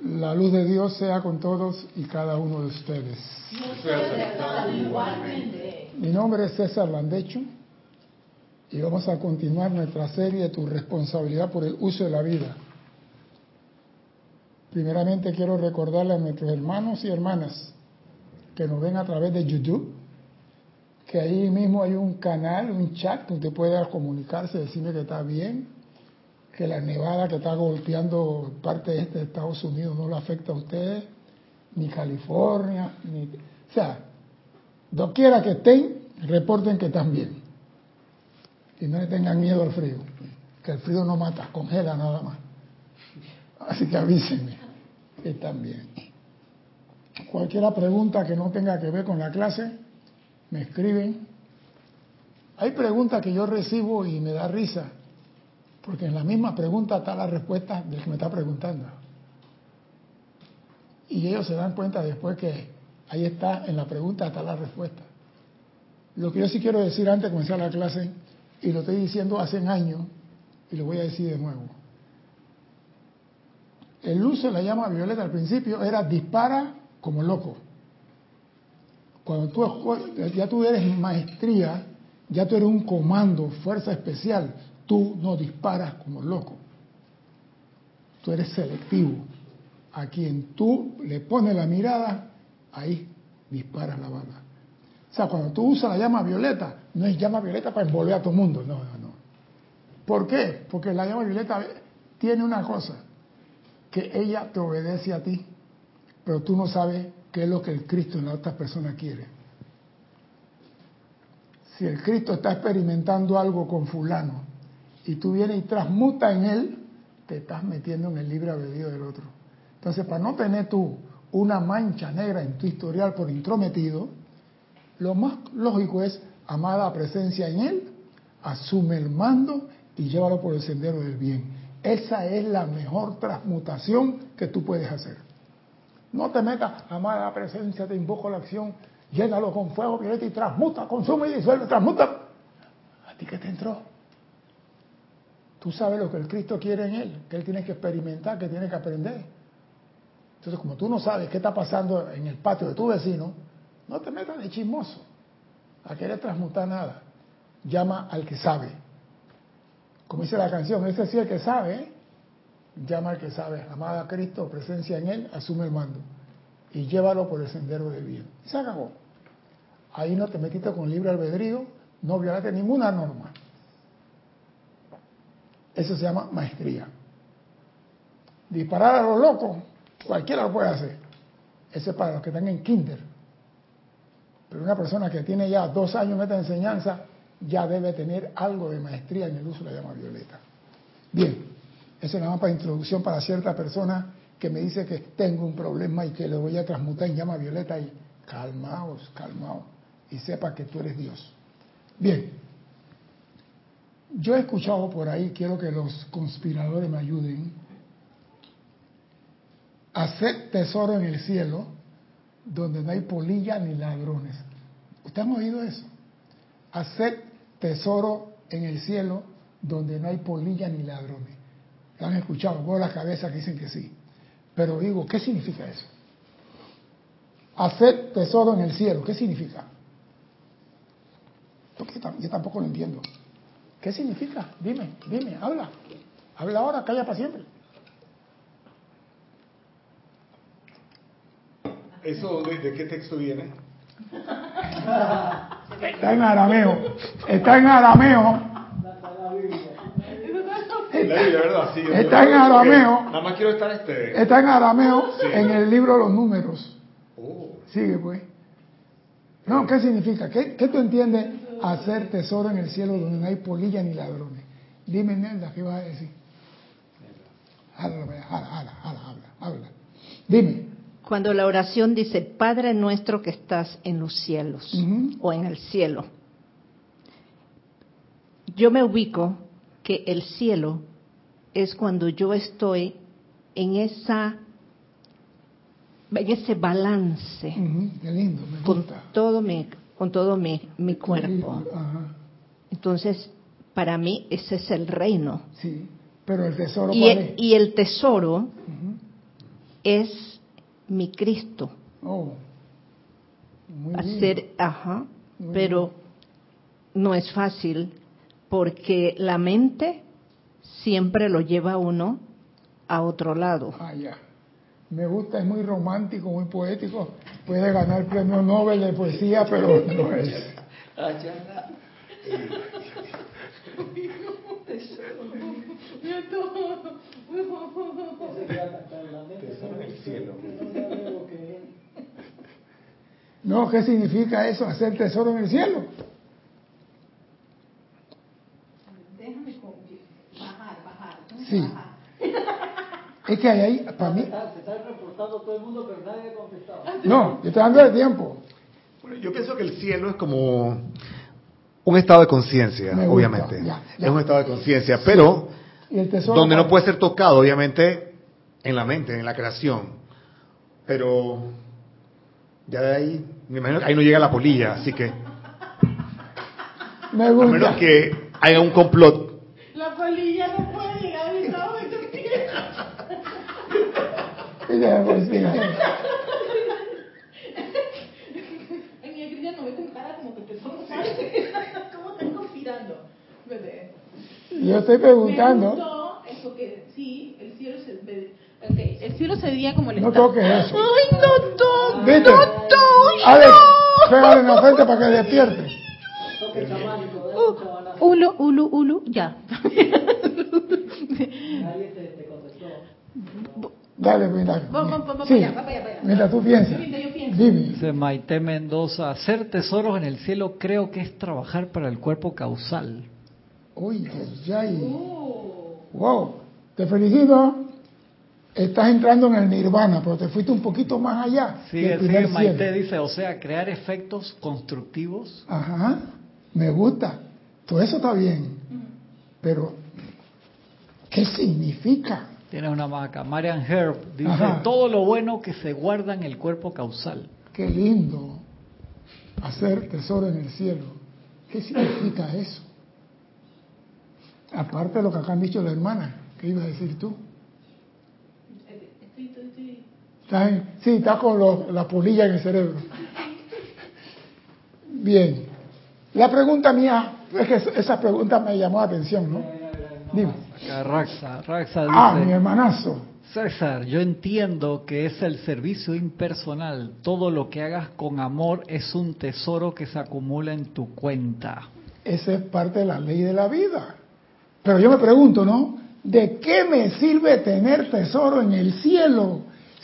La luz de Dios sea con todos y cada uno de ustedes. Mi nombre es César Landecho y vamos a continuar nuestra serie de Tu responsabilidad por el uso de la vida. Primeramente quiero recordarle a nuestros hermanos y hermanas que nos ven a través de YouTube, que ahí mismo hay un canal, un chat donde puede comunicarse, decirme que está bien, que la nevada que está golpeando parte de este Estados Unidos no lo afecta a ustedes, ni California, ni... O sea, doquiera que estén, reporten que están bien. Y no le tengan miedo al frío, que el frío no mata, congela nada más. Así que avísenme que están bien. Cualquier pregunta que no tenga que ver con la clase, me escriben. Hay preguntas que yo recibo y me da risa porque en la misma pregunta está la respuesta del que me está preguntando. Y ellos se dan cuenta después que ahí está, en la pregunta está la respuesta. Lo que yo sí quiero decir antes de comenzar la clase, y lo estoy diciendo hace años, y lo voy a decir de nuevo. El uso de la llama violeta al principio era dispara como loco. Cuando tú ya tú eres maestría, ya tú eres un comando, fuerza especial, Tú no disparas como loco. Tú eres selectivo. A quien tú le pones la mirada, ahí disparas la bala. O sea, cuando tú usas la llama violeta, no es llama violeta para envolver a todo el mundo, no, no, no. ¿Por qué? Porque la llama violeta tiene una cosa, que ella te obedece a ti, pero tú no sabes qué es lo que el Cristo en la otra persona quiere. Si el Cristo está experimentando algo con fulano y tú vienes y transmuta en él, te estás metiendo en el libre albedrío del otro. Entonces, para no tener tú una mancha negra en tu historial por intrometido, lo más lógico es, amada presencia en él, asume el mando y llévalo por el sendero del bien. Esa es la mejor transmutación que tú puedes hacer. No te metas, amada presencia, te invoco la acción, llénalo con fuego violeta y transmuta, consume y disuelve, transmuta. ¿A ti qué te entró? Tú sabes lo que el Cristo quiere en él, que él tiene que experimentar, que tiene que aprender. Entonces, como tú no sabes qué está pasando en el patio de tu vecino, no te metas de chismoso a querer transmutar nada. Llama al que sabe. Como dice la canción, ese sí el que sabe, ¿eh? llama al que sabe. Amada Cristo, presencia en él, asume el mando. Y llévalo por el sendero del bien. Y se acabó. Ahí no te metiste con libre albedrío, no violaste ninguna norma. Eso se llama maestría. Disparar a los locos, cualquiera lo puede hacer. Ese es para los que están en kinder. Pero una persona que tiene ya dos años en esta enseñanza ya debe tener algo de maestría en el uso de la llama violeta. Bien, eso es nada más para introducción para cierta persona que me dice que tengo un problema y que le voy a transmutar en llama violeta y calmaos, calmaos y sepa que tú eres Dios. Bien, yo he escuchado por ahí, quiero que los conspiradores me ayuden, hacer tesoro en el cielo donde no hay polilla ni ladrones. ¿Ustedes han oído eso? Hacer tesoro en el cielo donde no hay polilla ni ladrones. ¿Lo han escuchado? Veo la cabeza que dicen que sí. Pero digo, ¿qué significa eso? Hacer tesoro en el cielo, ¿qué significa? Yo tampoco lo entiendo. ¿Qué significa? Dime, dime, habla. Habla ahora, calla para siempre. ¿Eso de, qué texto viene? Está en arameo. Está en arameo. Está en arameo. Nada más quiero estar este. Está en arameo en el libro de los números. Oh. Sigue, pues. No, ¿qué significa? ¿Qué, qué tú entiendes hacer tesoro en el cielo donde no hay polilla ni ladrones. Dime, Nelda, ¿qué vas a decir? Habla, habla, habla, habla, Dime. Cuando la oración dice, Padre nuestro que estás en los cielos o en el cielo, yo me ubico que el cielo es cuando yo estoy en esa en ese balance con todo mi con todo mi, mi cuerpo. Entonces, para mí ese es el reino. Sí, pero el tesoro. Y, el, y el tesoro es mi Cristo. Oh, muy Hacer, bien. ajá, Muy pero no es fácil porque la mente siempre lo lleva uno a otro lado. Ah, ya. Me gusta, es muy romántico, muy poético. Puede ganar el premio Nobel de poesía, pero no es. Tesoro en el cielo. No, ¿qué significa eso? Hacer tesoro en el cielo. Déjame bajar, bajar. Sí. Es que ahí, para mí, Se está reportando todo el mundo, pero nadie ha contestado. no, yo estoy dando de tiempo. Bueno, yo pienso que el cielo es como un estado de conciencia, obviamente. ya, ya. Es un estado de conciencia, pero donde no puede ser tocado, obviamente, en la mente, en la creación. Pero ya de ahí, me imagino que ahí no llega la polilla, así que Me a gusta. menos que haya un complot. La polilla no puede llegar al estado de conciencia. Ella, pues, mira, no me como que te. Yo estoy Me preguntando. gustó eso que sí, el cielo se ve. Okay. El cielo sería como el No toques eso. ¡Ay, doctor! ¿Viste? ¡Doctor! Alex, pégale en la frente para que despierte. Toque chamánico, chabanazo. Ulu, ulu, ulu, ya. Nadie te. Dale, mira. Vamos, vamos, vamos Sí. Mientras tú piensas. Dice Maite Mendoza, hacer tesoros en el cielo creo que es trabajar para el cuerpo causal. Uy, ya. y- Uh, Wow. Te felicito. Estás entrando en el nirvana, pero te fuiste un poquito más allá. sigue, primer Maite cielo. dice, o sea, crear efectos constructivos. Ajá. Me gusta. Todo eso está bien. Pero, ¿qué significa? Tiene una marca. Marian Herb dice, Ajá. todo lo bueno que se guarda en el cuerpo causal. Qué lindo hacer tesoro en el cielo. ¿Qué significa eso? Aparte de lo que acá han dicho la hermana, ¿qué ibas a decir tú? estoy, estoy, estoy. ¿Estás en- sí, estás con los- la polilla en el cerebro. Bien. La pregunta mía, es que es- esa pregunta me llamó la atención, ¿no? Dime. Acá Raxa, Raxa dice, Ah, mi hermanazo. César, yo entiendo que es el servicio impersonal. Todo lo que hagas con amor es un tesoro que se acumula en tu cuenta. Esa es parte de la ley de la vida. Pero yo me pregunto, ¿no? ¿De qué me sirve tener tesoro en el cielo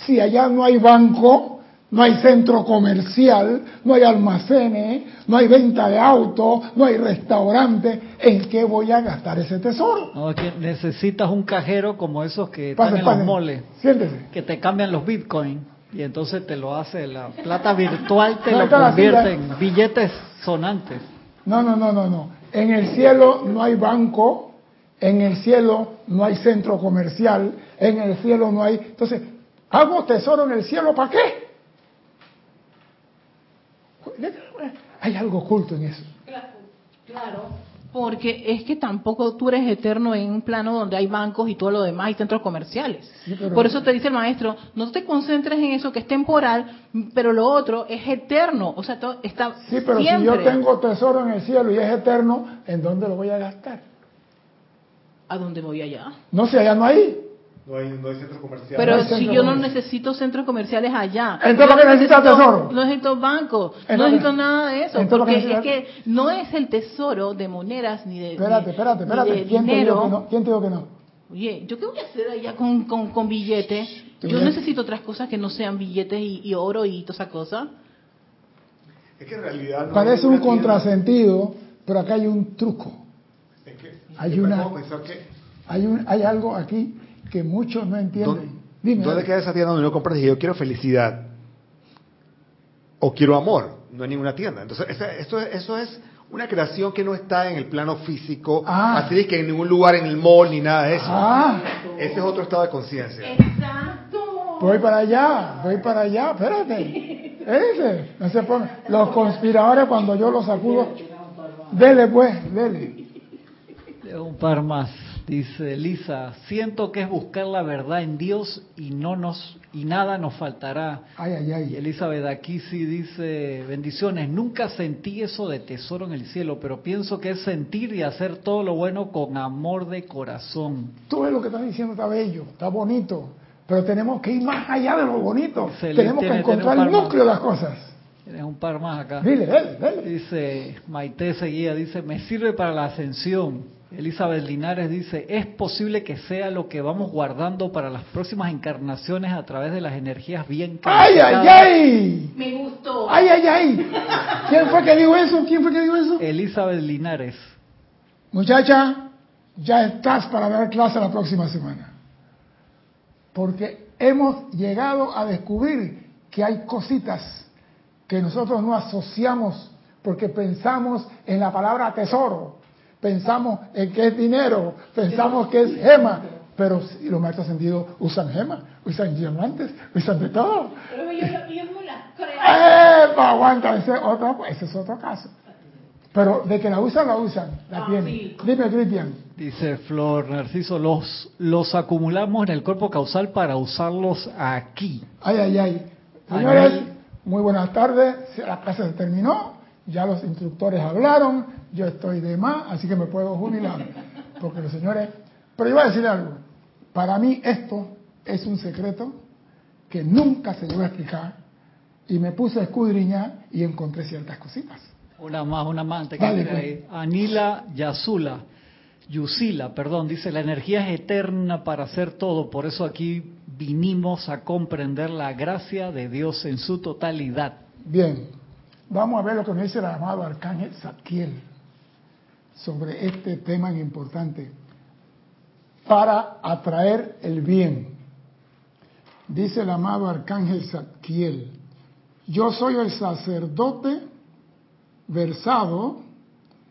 si allá no hay banco, no hay centro comercial, no hay almacenes, no hay venta de autos, no hay restaurante? ¿En qué voy a gastar ese tesoro? No, es que necesitas un cajero como esos que Pase, están en los moles, Siéntese. que te cambian los bitcoins y entonces te lo hace la plata virtual, te No, lo convierte en billetes sonantes. No, no, no, no, no. En el cielo no hay banco, en el cielo no hay centro comercial, en el cielo no hay... Entonces, ¿hago tesoro en el cielo para qué? Hay algo oculto en eso. Claro. Porque es que tampoco tú eres eterno en un plano donde hay bancos y todo lo demás y centros comerciales. Sí, pero- Por eso te dice el maestro, no te concentres en eso que es temporal, pero lo otro es eterno. O sea, todo está Sí, pero siempre. si yo tengo tesoro en el cielo y es eterno, ¿en dónde lo voy a gastar? ¿A dónde voy allá? No sé, allá no hay. No hay, no hay centro comercial. Pero hay si yo no necesito centros comerciales allá. Entonces, ¿para qué necesitas tesoro? No necesito bancos, no Entonces- necesito nada de eso. entonces, ¿para qué Porque es que no es el tesoro de monedas ni de, Espérate, espérate, espérate. ¿Quién te, dijo dinero. que no? ¿Quién te dijo que no? Oye, ¿yo qué voy a hacer allá con, con, con billetes? Yo ves. necesito otras cosas que no sean billetes y, y oro y toda esa cosa. Es que en realidad no Parece hay un contrasentido, pero acá hay un truco. Es que Hay una- que Hay, un, hay algo aquí que muchos no entienden. ¿Dónde, Dime. ¿Dónde queda esa tienda donde uno compra y yo quiero felicidad? O quiero amor. No hay ninguna tienda. Entonces, esa- esto, es- eso es una creación que no está en el plano físico, Ah. así es que en ningún lugar, en el mall, ni nada de eso. Ah, Ese es otro estado de conciencia. Exacto. voy para allá, voy para allá, espérate. Ese, no se ponga. Los conspiradores cuando yo los sacudo, dele pues, dele. Un par más. Dice Elisa, siento que es buscar la verdad en Dios y no nos y nada nos faltará. Ay, ay, Y ay. Elizabeth aquí sí dice, bendiciones, nunca sentí eso de tesoro en el cielo, pero pienso que es sentir y hacer todo lo bueno con amor de corazón. Tú ves lo que estás diciendo, está bello, está bonito, pero tenemos que ir más allá de lo bonito. Excelente, tenemos que encontrar el núcleo de las cosas. Tienes un par más acá. Dile, dale, dale. Dice Maite Seguía, dice, me sirve para la ascensión. Elizabeth Linares dice, es posible que sea lo que vamos guardando para las próximas encarnaciones a través de las energías bien ¡Ay, ay, calificadas". ay! Me gustó. ¡Ay, ay, ay! ¿Quién fue que dijo eso? ¿Quién fue que dijo eso? Elizabeth Linares. Muchacha, ya estás para dar clase la próxima semana. Porque hemos llegado a descubrir que hay cositas que nosotros no asociamos porque pensamos en la palabra tesoro, pensamos en que es dinero, pensamos que es gema, pero si los maestros sentidos usan gema, usan diamantes, usan de todo. Pero yo, yo me las creo. ¡Epa! Aguanta, ese, es otro, ese es otro caso. Pero de que la usan, la usan, la Ah, tienen. sí. Dime, Cristian. Dice Flor Narciso, los, los acumulamos en el cuerpo causal para usarlos aquí. Ay, ay, ay. Señores, muy buenas tardes. La clase se terminó. Ya los instructores hablaron. Yo estoy de más, así que me puedo jubilar. Porque los señores. Pero yo voy a decir algo. Para mí, esto es un secreto que nunca se a explicar. Y me puse a escudriñar y encontré ciertas cositas. Una más, una más antes que Dale, ahí. Anila Yasula, Yusila, perdón, dice, la energía es eterna para hacer todo, por eso aquí vinimos a comprender la gracia de Dios en su totalidad. Bien, vamos a ver lo que nos dice el amado Arcángel Zadkiel sobre este tema importante. Para atraer el bien. Dice el amado Arcángel Zadkiel, yo soy el sacerdote versado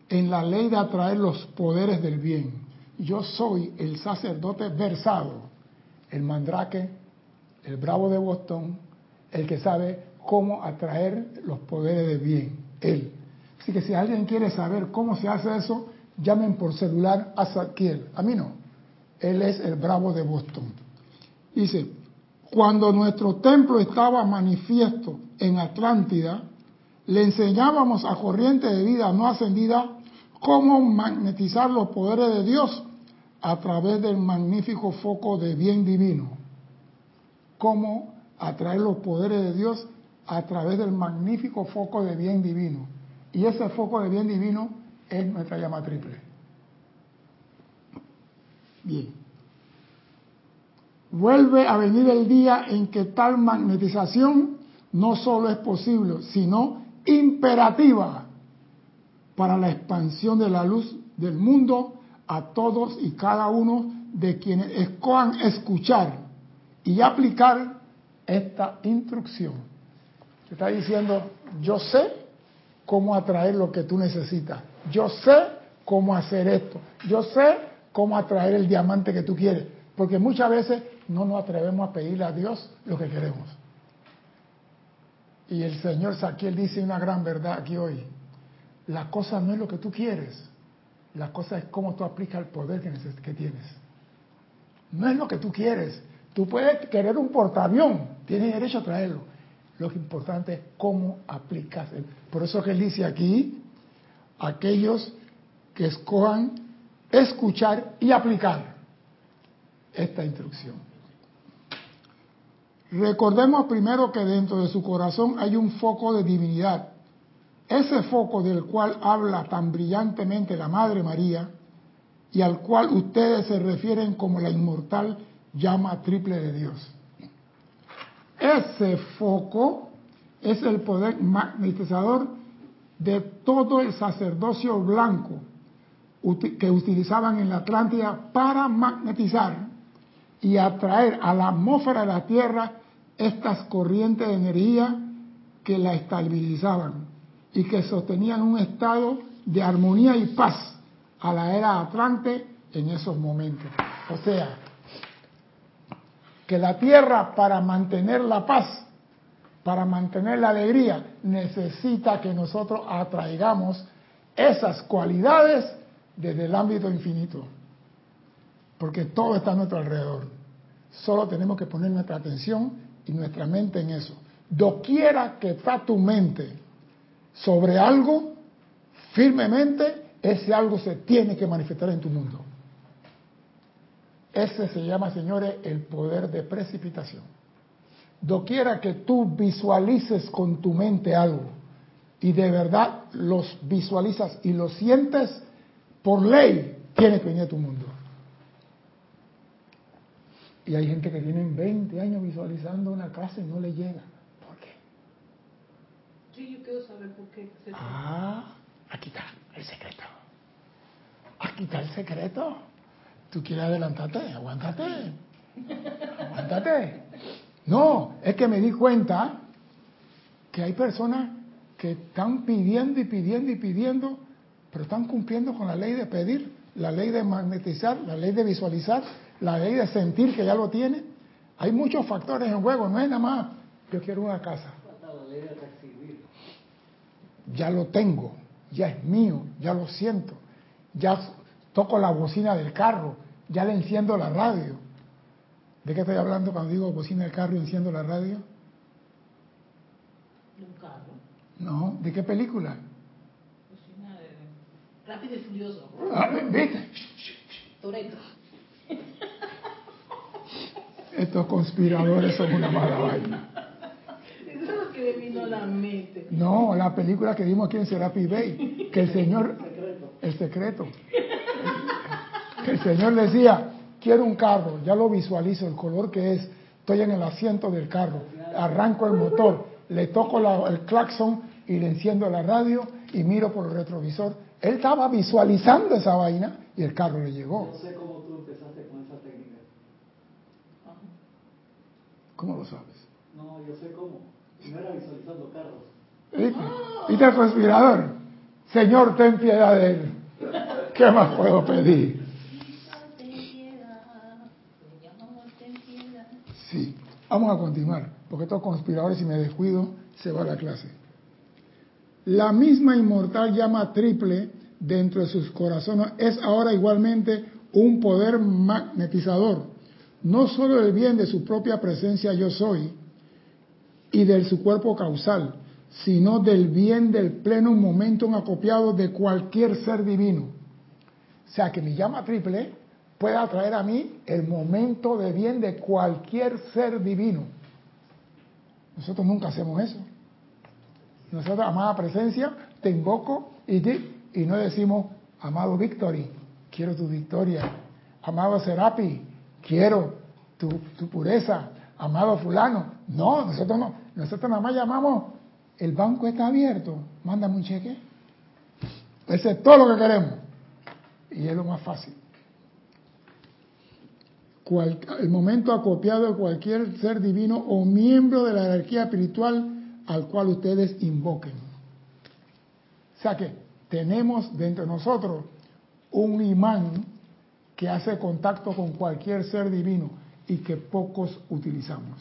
en la ley de atraer los poderes del bien. Yo soy el sacerdote versado, el mandrake, el bravo de Boston, el que sabe cómo atraer los poderes del bien, él. Así que si alguien quiere saber cómo se hace eso, llamen por celular a Zadkiel. A mí no. Él es el bravo de Boston. Dice, cuando nuestro templo estaba manifiesto en Atlántida, le enseñábamos a corriente de vida no ascendida cómo magnetizar los poderes de Dios a través del magnífico foco de bien divino. Cómo atraer los poderes de Dios a través del magnífico foco de bien divino. Y ese foco de bien divino es nuestra llama triple. Bien. Vuelve a venir el día en que tal magnetización no solo es posible, sino imperativa para la expansión de la luz del mundo a todos y cada uno de quienes escojan escuchar y aplicar esta instrucción. Está diciendo, yo sé cómo atraer lo que tú necesitas, yo sé cómo hacer esto, yo sé cómo atraer el diamante que tú quieres, porque muchas veces no nos atrevemos a pedirle a Dios lo que queremos. Y el Señor Saquiel dice una gran verdad aquí hoy. La cosa no es lo que tú quieres, la cosa es cómo tú aplicas el poder que, que tienes. No es lo que tú quieres. Tú puedes querer un portaavión, tienes derecho a traerlo. Lo importante es cómo aplicas. Por eso que él dice aquí, aquellos que escojan escuchar y aplicar esta instrucción. Recordemos primero que dentro de su corazón hay un foco de divinidad. Ese foco del cual habla tan brillantemente la Madre María y al cual ustedes se refieren como la inmortal llama triple de Dios. Ese foco es el poder magnetizador de todo el sacerdocio blanco que utilizaban en la Atlántida para magnetizar y atraer a la atmósfera de la Tierra estas corrientes de energía que la estabilizaban y que sostenían un estado de armonía y paz a la era Atlante en esos momentos. O sea, que la Tierra para mantener la paz, para mantener la alegría, necesita que nosotros atraigamos esas cualidades desde el ámbito infinito. porque todo está a nuestro alrededor. Solo tenemos que poner nuestra atención y nuestra mente en eso. Doquiera que está tu mente sobre algo, firmemente, ese algo se tiene que manifestar en tu mundo. Ese se llama, señores, el poder de precipitación. Doquiera que tú visualices con tu mente algo y de verdad los visualizas y lo sientes, por ley tiene que venir a tu mundo. Y hay gente que tiene 20 años visualizando una casa y no le llega. ¿Por qué? Sí, yo quiero saber por qué. Ah, aquí está el secreto. Aquí está el secreto. ¿Tú quieres adelantarte? Aguántate. Aguántate. No, es que me di cuenta que hay personas que están pidiendo y pidiendo y pidiendo, pero están cumpliendo con la ley de pedir, la ley de magnetizar, la ley de visualizar, la ley de sentir que ya lo tiene. Hay muchos factores en juego, no es nada más, yo quiero una casa. Ya lo tengo, ya es mío, ya lo siento, ya toco la bocina del carro, ya le enciendo la radio. ¿De qué estoy hablando cuando digo bocina del carro y enciendo la radio? De un carro. No, ¿de qué película? Bocina de... Rápido y furioso. Ah, ¿Viste? Toreto. Estos conspiradores son una mala vaina. Eso es lo que me vino a la mente. No, la película que vimos aquí en Serapi Bay, que el Señor, el secreto, que el Señor decía, quiero un carro, ya lo visualizo, el color que es, estoy en el asiento del carro, arranco el motor, le toco la- el claxon y le enciendo la radio y miro por el retrovisor. Él estaba visualizando esa vaina y el carro le llegó. Yo sé cómo tú empezaste con esa técnica. ¿Cómo lo sabes? No, yo sé cómo. No era visualizando carros. ¿Viste? ¿Viste el conspirador? Señor, ten piedad de él. ¿Qué más puedo pedir? Vamos a continuar, porque estos conspiradores, si me descuido, se va la clase. La misma inmortal llama triple dentro de sus corazones es ahora igualmente un poder magnetizador, no solo del bien de su propia presencia yo soy y de su cuerpo causal, sino del bien del pleno momento acopiado de cualquier ser divino. O sea que mi llama triple puede atraer a mí el momento de bien de cualquier ser divino. Nosotros nunca hacemos eso. Nosotros, amada presencia, te invoco y, di- y no decimos, amado Victory, quiero tu victoria. Amado Serapi, quiero tu, tu pureza. Amado fulano. No, nosotros no. Nosotros nada más llamamos, el banco está abierto, mándame un cheque. Ese es todo lo que queremos. Y es lo más fácil. El momento acopiado de cualquier ser divino o miembro de la jerarquía espiritual al cual ustedes invoquen. O sea que tenemos dentro de nosotros un imán que hace contacto con cualquier ser divino y que pocos utilizamos.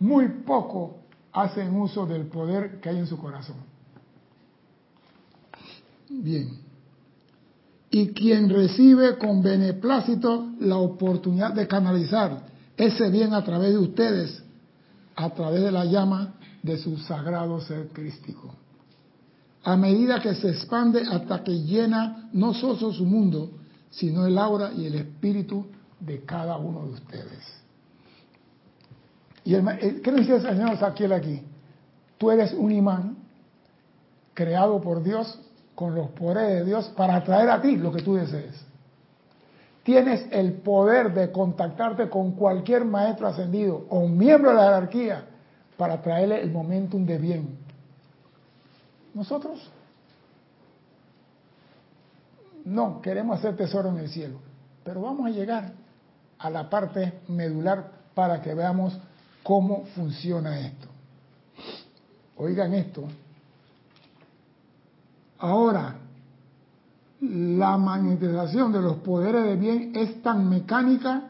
Muy pocos hacen uso del poder que hay en su corazón. Bien y quien recibe con beneplácito la oportunidad de canalizar ese bien a través de ustedes, a través de la llama de su sagrado ser crístico. A medida que se expande hasta que llena no solo su mundo, sino el aura y el espíritu de cada uno de ustedes. ¿Y el, el- qué dice el Señor Saquiel aquí? Tú eres un imán creado por Dios con los poderes de Dios para atraer a ti lo que tú desees. Tienes el poder de contactarte con cualquier maestro ascendido o miembro de la jerarquía para traerle el momentum de bien. Nosotros no queremos hacer tesoro en el cielo, pero vamos a llegar a la parte medular para que veamos cómo funciona esto. Oigan esto, Ahora, la magnetización de los poderes de bien es tan mecánica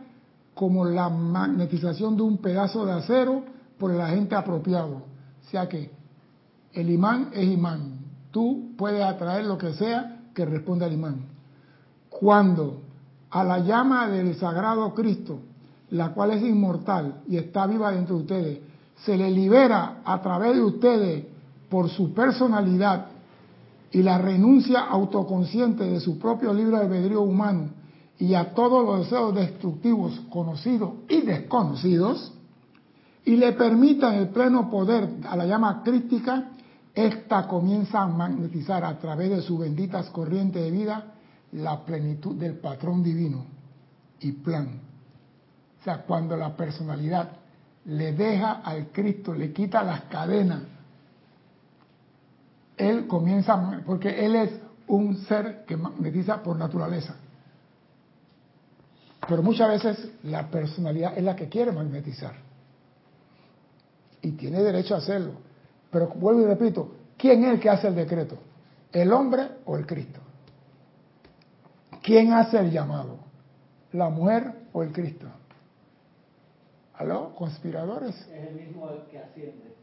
como la magnetización de un pedazo de acero por el agente apropiado. O sea que el imán es imán. Tú puedes atraer lo que sea que responda al imán. Cuando a la llama del sagrado Cristo, la cual es inmortal y está viva dentro de ustedes, se le libera a través de ustedes por su personalidad y la renuncia autoconsciente de su propio libre albedrío humano y a todos los deseos destructivos conocidos y desconocidos, y le permitan el pleno poder a la llama crítica, esta comienza a magnetizar a través de sus benditas corrientes de vida la plenitud del patrón divino y plan. O sea, cuando la personalidad le deja al Cristo, le quita las cadenas, él comienza, porque él es un ser que magnetiza por naturaleza. Pero muchas veces la personalidad es la que quiere magnetizar. Y tiene derecho a hacerlo. Pero vuelvo y repito, ¿quién es el que hace el decreto? ¿El hombre o el Cristo? ¿Quién hace el llamado? ¿La mujer o el Cristo? ¿Aló? ¿Conspiradores? Es el mismo el que asciende.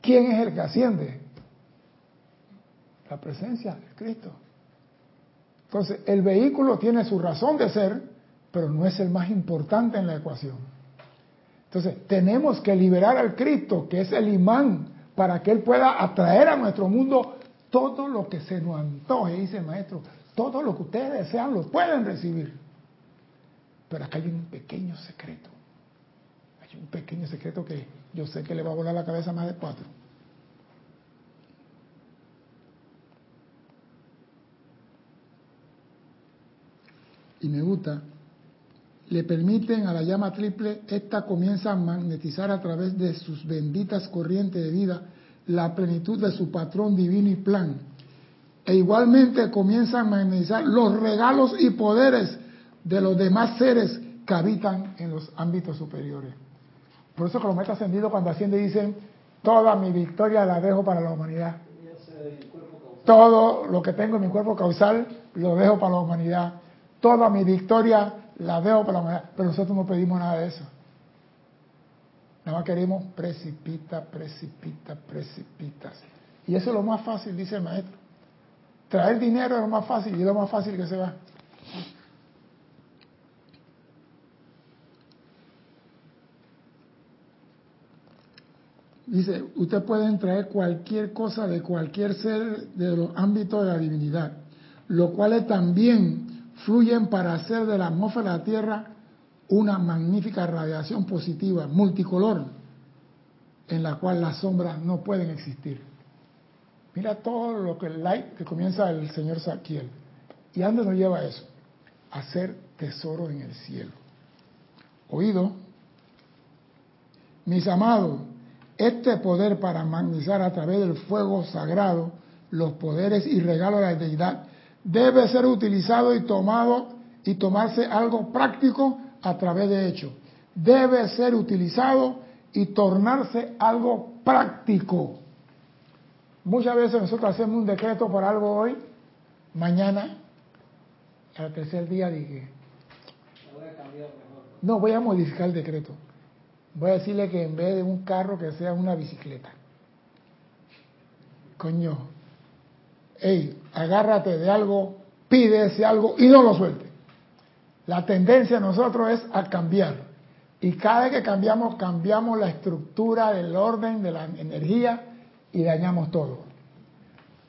¿Quién es el que asciende? La presencia de Cristo. Entonces, el vehículo tiene su razón de ser, pero no es el más importante en la ecuación. Entonces, tenemos que liberar al Cristo, que es el imán, para que Él pueda atraer a nuestro mundo todo lo que se nos antoje, dice el maestro. Todo lo que ustedes desean lo pueden recibir. Pero acá hay un pequeño secreto. Hay un pequeño secreto que yo sé que le va a volar la cabeza a más de cuatro. Y me gusta, le permiten a la llama triple, esta comienza a magnetizar a través de sus benditas corrientes de vida la plenitud de su patrón divino y plan. E igualmente comienza a magnetizar los regalos y poderes de los demás seres que habitan en los ámbitos superiores. Por eso que los maestros ascendidos cuando ascienden dicen, toda mi victoria la dejo para la humanidad. Todo lo que tengo en mi cuerpo causal lo dejo para la humanidad toda mi victoria la veo para la humanidad, pero nosotros no pedimos nada de eso. Nada más queremos precipita, precipita, precipita. Y eso es lo más fácil, dice el maestro. Traer dinero es lo más fácil y es lo más fácil que se va. Dice, usted pueden traer cualquier cosa de cualquier ser de los ámbitos de la divinidad, lo cual es también fluyen para hacer de la atmósfera de la Tierra una magnífica radiación positiva, multicolor, en la cual las sombras no pueden existir. Mira todo lo que el light que comienza el señor Saquiel. ¿Y dónde nos lleva eso? A hacer tesoro en el cielo. Oído, mis amados, este poder para magnizar a través del fuego sagrado los poderes y regalos de la deidad debe ser utilizado y tomado y tomarse algo práctico a través de hecho. Debe ser utilizado y tornarse algo práctico. Muchas veces nosotros hacemos un decreto por algo hoy, mañana, al tercer día dije, no voy a modificar el decreto. Voy a decirle que en vez de un carro que sea una bicicleta. Coño, hey, agárrate de algo, pide ese algo y no lo suelte. La tendencia de nosotros es a cambiar. Y cada vez que cambiamos, cambiamos la estructura del orden de la energía y dañamos todo.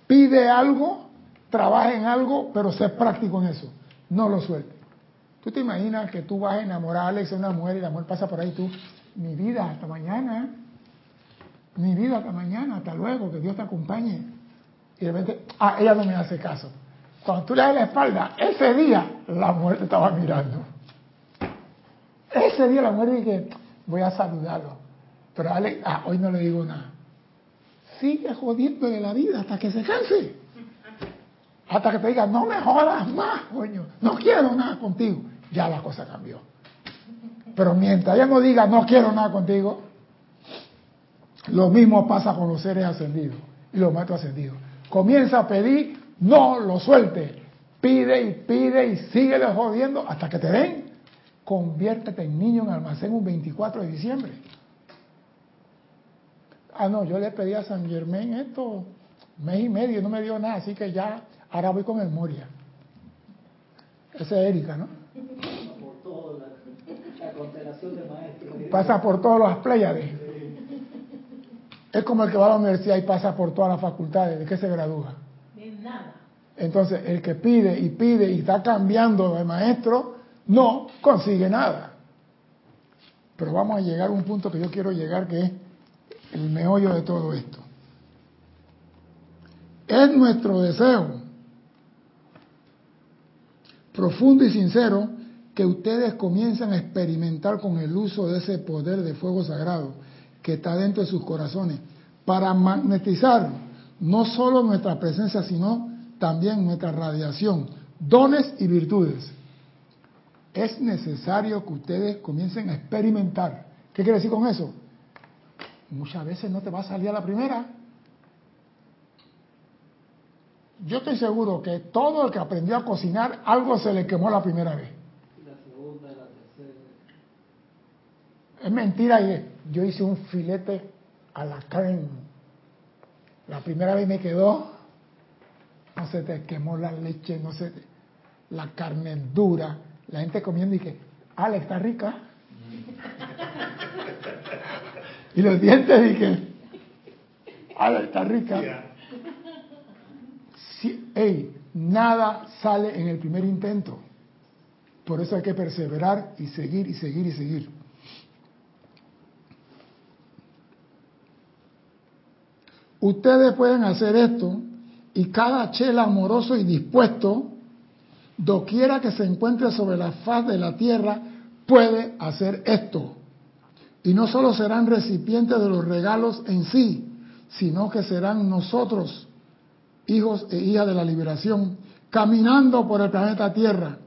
Pide algo, trabaja en algo, pero sé práctico en eso. No lo suelte. ¿Tú te imaginas que tú vas a enamorar a Alex, una mujer, y la mujer pasa por ahí tú, mi vida, hasta mañana, mi vida, hasta mañana, hasta luego, que Dios te acompañe y de repente, ah, ella no me hace caso. Cuando tú le das la espalda, ese día la mujer te estaba mirando. Ese día la mujer dice, voy a saludarlo. Pero Ale, ah, hoy no le digo nada. Sigue jodiendo de la vida hasta que se canse. Hasta que te diga, no me jodas más, coño. No quiero nada contigo. Ya la cosa cambió. Pero mientras ella no diga, no quiero nada contigo, lo mismo pasa con los seres ascendidos y los maestros ascendidos comienza a pedir, no lo suelte. Pide y pide y síguele jodiendo hasta que te den. Conviértete en niño en almacén un 24 de diciembre. Ah, no, yo le pedí a San Germán esto mes y medio, no me dio nada, así que ya ahora voy con el Moria. Esa es Erika, ¿no? Pasa por todas las Pléyades. Es como el que va a la universidad y pasa por todas las facultades. ¿De qué se gradúa? De nada. Entonces, el que pide y pide y está cambiando de maestro, no consigue nada. Pero vamos a llegar a un punto que yo quiero llegar, que es el meollo de todo esto. Es nuestro deseo profundo y sincero que ustedes comiencen a experimentar con el uso de ese poder de fuego sagrado que está dentro de sus corazones para magnetizar no solo nuestra presencia, sino también nuestra radiación, dones y virtudes. Es necesario que ustedes comiencen a experimentar. ¿Qué quiere decir con eso? Muchas veces no te va a salir a la primera. Yo estoy seguro que todo el que aprendió a cocinar, algo se le quemó la primera vez. Es mentira, yo hice un filete a la crema. La primera vez me quedó, no se te quemó la leche, no sé, la carne dura. La gente comiendo y que, Ale, está rica. y los dientes dije, Ale, está rica. Sí, hey, nada sale en el primer intento. Por eso hay que perseverar y seguir y seguir y seguir. Ustedes pueden hacer esto y cada chela amoroso y dispuesto, doquiera que se encuentre sobre la faz de la tierra, puede hacer esto. Y no solo serán recipientes de los regalos en sí, sino que serán nosotros, hijos e hijas de la liberación, caminando por el planeta Tierra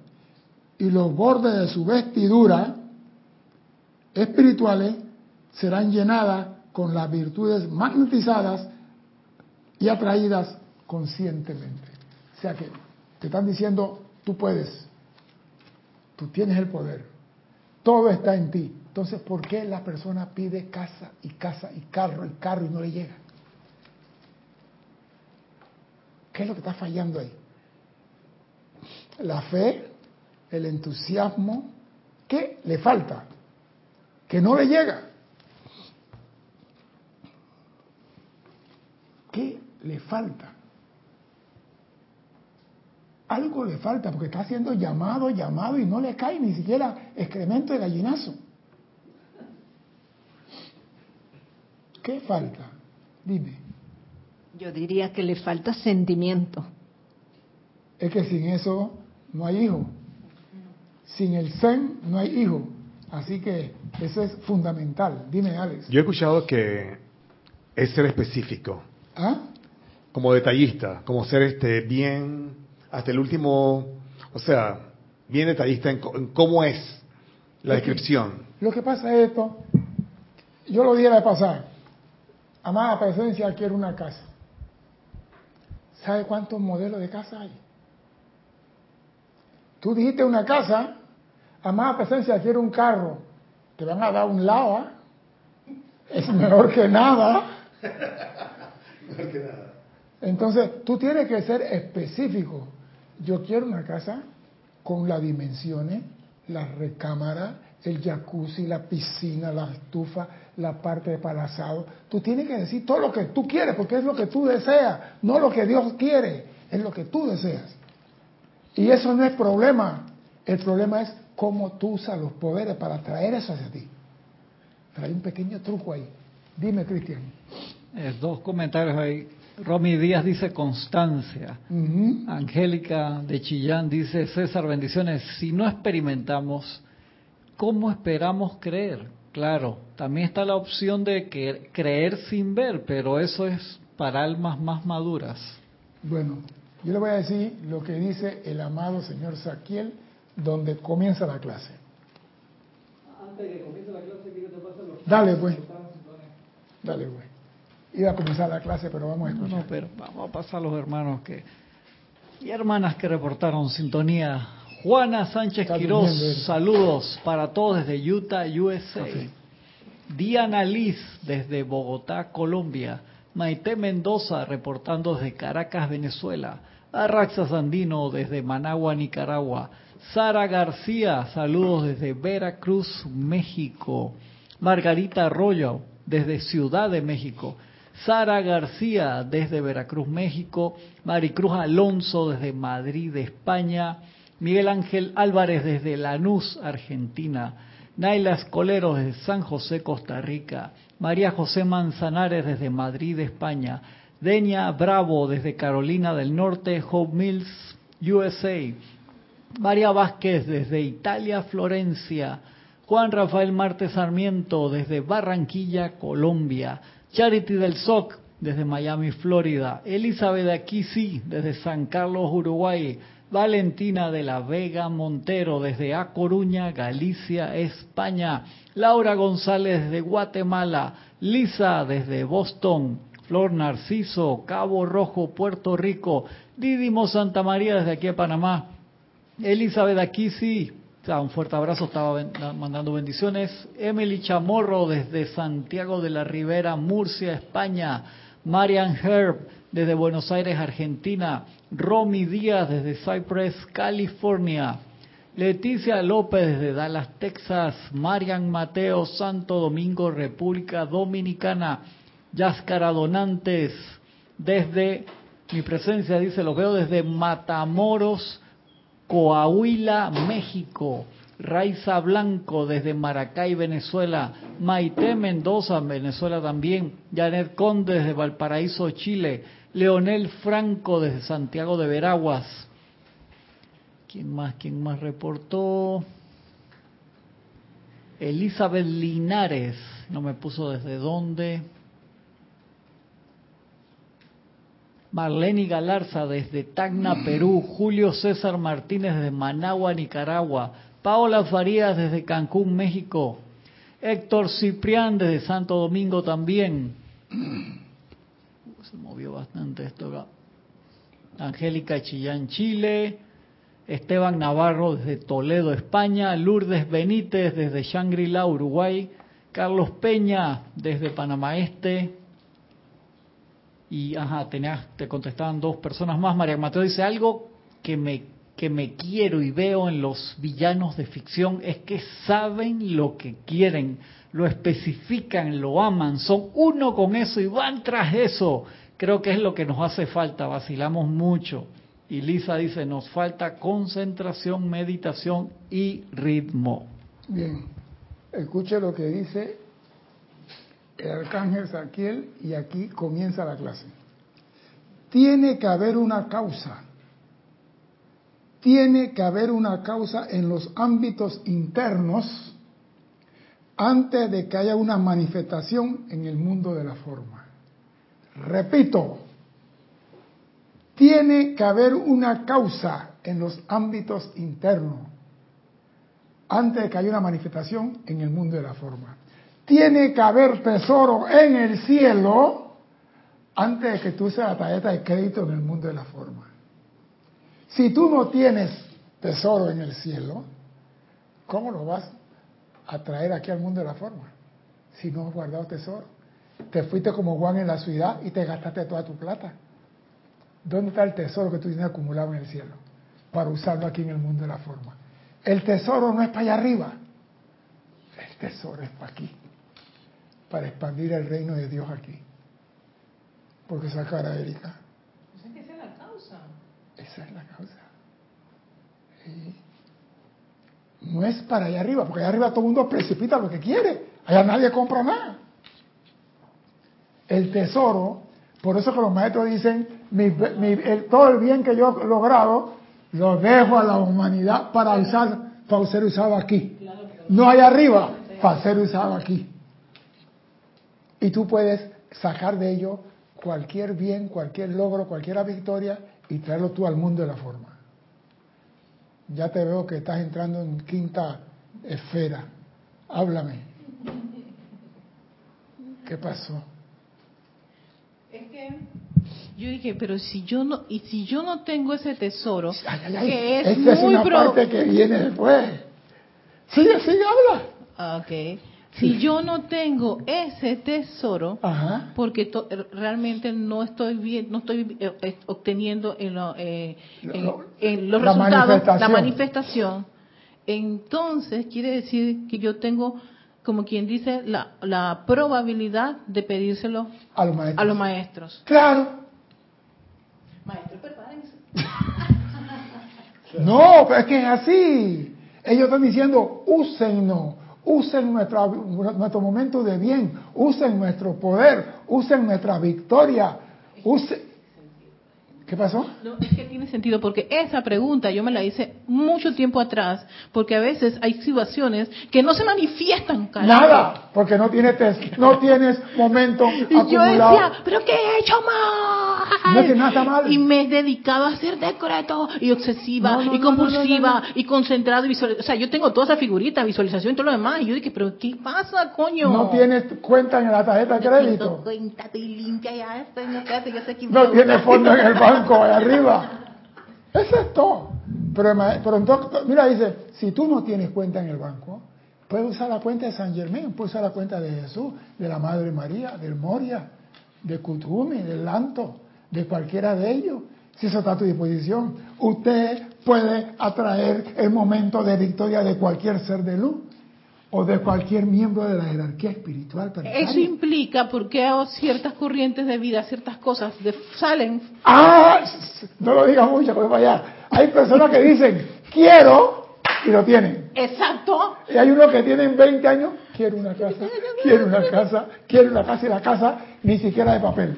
y los bordes de su vestidura espirituales serán llenadas con las virtudes magnetizadas y atraídas conscientemente. O sea que te están diciendo, tú puedes, tú tienes el poder, todo está en ti. Entonces, ¿por qué la persona pide casa y casa y carro y carro y no le llega? ¿Qué es lo que está fallando ahí? La fe, el entusiasmo, ¿qué le falta? Que no le llega. ¿Qué le falta. Algo le falta porque está haciendo llamado, llamado y no le cae ni siquiera excremento de gallinazo. ¿Qué falta? Dime. Yo diría que le falta sentimiento. Es que sin eso no hay hijo. Sin el zen no hay hijo. Así que eso es fundamental. Dime, Alex. Yo he escuchado que es ser específico. ¿Ah? Como detallista, como ser este bien hasta el último, o sea, bien detallista en, cómo es la descripción. Lo que pasa es esto, yo lo dije de pasar, amada presencia quiero una casa. ¿Sabe cuántos modelos de casa hay? Tú dijiste una casa, amada presencia quiero un carro, te van a dar un lava, es mejor que nada. mejor que nada. Entonces, tú tienes que ser específico. Yo quiero una casa con las dimensiones, la recámara, el jacuzzi, la piscina, la estufa, la parte de palazado. Tú tienes que decir todo lo que tú quieres, porque es lo que tú deseas, no lo que Dios quiere, es lo que tú deseas. Y eso no es problema. El problema es cómo tú usas los poderes para traer eso hacia ti. Trae un pequeño truco ahí. Dime, Cristian. Dos comentarios ahí. Romy Díaz dice constancia. Angélica de Chillán dice, César, bendiciones. Si no experimentamos, ¿cómo esperamos creer? Claro, también está la opción de que, creer sin ver, pero eso es para almas más maduras. Bueno, yo le voy a decir lo que dice el amado señor Saquiel, donde comienza la clase. Antes de que comience la clase, quiero te los... Dale, pues. Dale, pues iba a comenzar la clase, pero vamos a escuchar. No, pero vamos a pasar a los hermanos que y hermanas que reportaron sintonía. Juana Sánchez Quiroz, saludos para todos desde Utah, USA. Diana Liz desde Bogotá, Colombia. Maite Mendoza reportando desde Caracas, Venezuela. Arraxa Sandino desde Managua, Nicaragua. Sara García, saludos desde Veracruz, México. Margarita Arroyo, desde Ciudad de México. Sara García, desde Veracruz, México. Maricruz Alonso, desde Madrid, España. Miguel Ángel Álvarez, desde Lanús, Argentina. Naila Escolero, desde San José, Costa Rica. María José Manzanares, desde Madrid, España. Denia Bravo, desde Carolina del Norte. Hope Mills, USA. María Vázquez desde Italia, Florencia. Juan Rafael Martes Sarmiento desde Barranquilla, Colombia. Charity del SOC desde Miami, Florida. Elizabeth Aquisi desde San Carlos, Uruguay. Valentina de la Vega Montero desde A Coruña, Galicia, España. Laura González desde Guatemala. Lisa desde Boston. Flor Narciso, Cabo Rojo, Puerto Rico. Didimo Santa María desde aquí a Panamá. Elizabeth aquí sí, un fuerte abrazo, estaba mandando bendiciones. Emily Chamorro desde Santiago de la Ribera, Murcia, España. Marian Herb desde Buenos Aires, Argentina. Romy Díaz desde Cypress, California. Leticia López desde Dallas, Texas. Marian Mateo, Santo Domingo, República Dominicana. Yáscara Donantes desde mi presencia, dice, lo veo desde Matamoros, Coahuila, México. Raiza Blanco desde Maracay, Venezuela. Maite Mendoza, Venezuela también. Janet Conde desde Valparaíso, Chile. Leonel Franco desde Santiago de Veraguas. ¿Quién más? ¿Quién más reportó? Elizabeth Linares. No me puso desde dónde. Marlene Galarza desde Tacna, Perú, Julio César Martínez desde Managua, Nicaragua, Paola Farías desde Cancún, México, Héctor Ciprián desde Santo Domingo también. Se movió bastante esto acá. Angélica Chillán, Chile. Esteban Navarro desde Toledo, España. Lourdes Benítez desde Shangri-La, Uruguay. Carlos Peña desde Panamá Este y ajá, te contestaban dos personas más. María Mateo dice algo que me, que me quiero y veo en los villanos de ficción es que saben lo que quieren, lo especifican, lo aman, son uno con eso y van tras eso. Creo que es lo que nos hace falta, vacilamos mucho. Y Lisa dice, nos falta concentración, meditación y ritmo. Bien, escuche lo que dice el arcángel Saquiel y aquí comienza la clase. Tiene que haber una causa. Tiene que haber una causa en los ámbitos internos antes de que haya una manifestación en el mundo de la forma. Repito, tiene que haber una causa en los ámbitos internos antes de que haya una manifestación en el mundo de la forma tiene que haber tesoro en el cielo antes de que tú seas la tarjeta de crédito en el mundo de la forma. Si tú no tienes tesoro en el cielo, ¿cómo lo vas a traer aquí al mundo de la forma? Si no has guardado tesoro. Te fuiste como Juan en la ciudad y te gastaste toda tu plata. ¿Dónde está el tesoro que tú tienes acumulado en el cielo? Para usarlo aquí en el mundo de la forma. El tesoro no es para allá arriba. El tesoro es para aquí para expandir el reino de Dios aquí. Porque esa cara, Erika. esa es la causa. Esa es la causa. No es para allá arriba, porque allá arriba todo el mundo precipita lo que quiere. Allá nadie compra nada. El tesoro, por eso que los maestros dicen, todo el bien que yo he logrado, lo dejo a la humanidad para usar, para ser usado aquí. No allá arriba, para ser usado aquí. Y tú puedes sacar de ello cualquier bien, cualquier logro, cualquier victoria y traerlo tú al mundo de la forma. Ya te veo que estás entrando en quinta esfera. Háblame. ¿Qué pasó? Es que yo dije, pero si yo no y si yo no tengo ese tesoro, que es Esta es una parte que viene después. Sigue, sigue, habla. Ah, ok. Si yo no tengo ese tesoro, porque realmente no estoy bien, no estoy eh, eh, obteniendo en, eh, los resultados la manifestación, entonces quiere decir que yo tengo, como quien dice, la, la probabilidad de pedírselo a los maestros. A los maestros. Claro. Maestros, prepárense. no, pero es que es así. Ellos están diciendo, úsennos usen nuestro, nuestro momento de bien, usen nuestro poder, usen nuestra victoria, usen, ¿Qué pasó? No, es que tiene sentido porque esa pregunta yo me la hice mucho tiempo atrás, porque a veces hay situaciones que no se manifiestan, Nada, porque no tienes no tienes momento y yo decía, pero qué he hecho mal. No es nada mal. Y me he dedicado a hacer decreto y obsesiva y compulsiva y concentrado y visual. O sea, yo tengo toda esa figurita, visualización y todo lo demás. Y yo dije, pero ¿qué pasa, coño? No tienes cuenta en la tarjeta de crédito. No cuenta, estoy limpia ya, estoy, no, no tienes fondo en el banco arriba. Eso es todo. Pero, pero entonces, mira, dice, si tú no tienes cuenta en el banco, puedes usar la cuenta de San Germán, puedes usar la cuenta de Jesús, de la Madre María, del Moria, de Kutumi, del Lanto, de cualquiera de ellos. Si eso está a tu disposición, usted puede atraer el momento de victoria de cualquier ser de luz o de cualquier miembro de la jerarquía espiritual. Eso implica porque ciertas corrientes de vida, ciertas cosas de, salen. Ah, no lo digas mucho, porque allá. Hay personas que dicen quiero y lo tienen. Exacto. Y hay unos que tienen 20 años, quiero una casa, quiero una casa, quiero una casa y la casa ni siquiera de papel.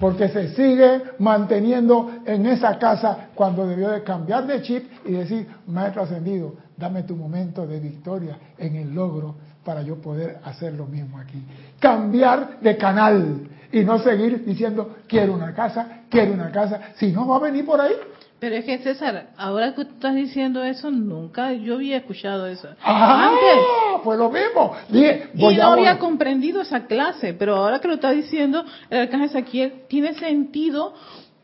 Porque se sigue manteniendo en esa casa cuando debió de cambiar de chip y decir, maestro ascendido, Dame tu momento de victoria en el logro para yo poder hacer lo mismo aquí. Cambiar de canal y no seguir diciendo, quiero una casa, quiero una casa, si no va a venir por ahí. Pero es que César, ahora que tú estás diciendo eso, nunca yo había escuchado eso. Ah, Antes. pues lo mismo. y no había comprendido esa clase, pero ahora que lo está diciendo el arcángel Ezequiel, tiene sentido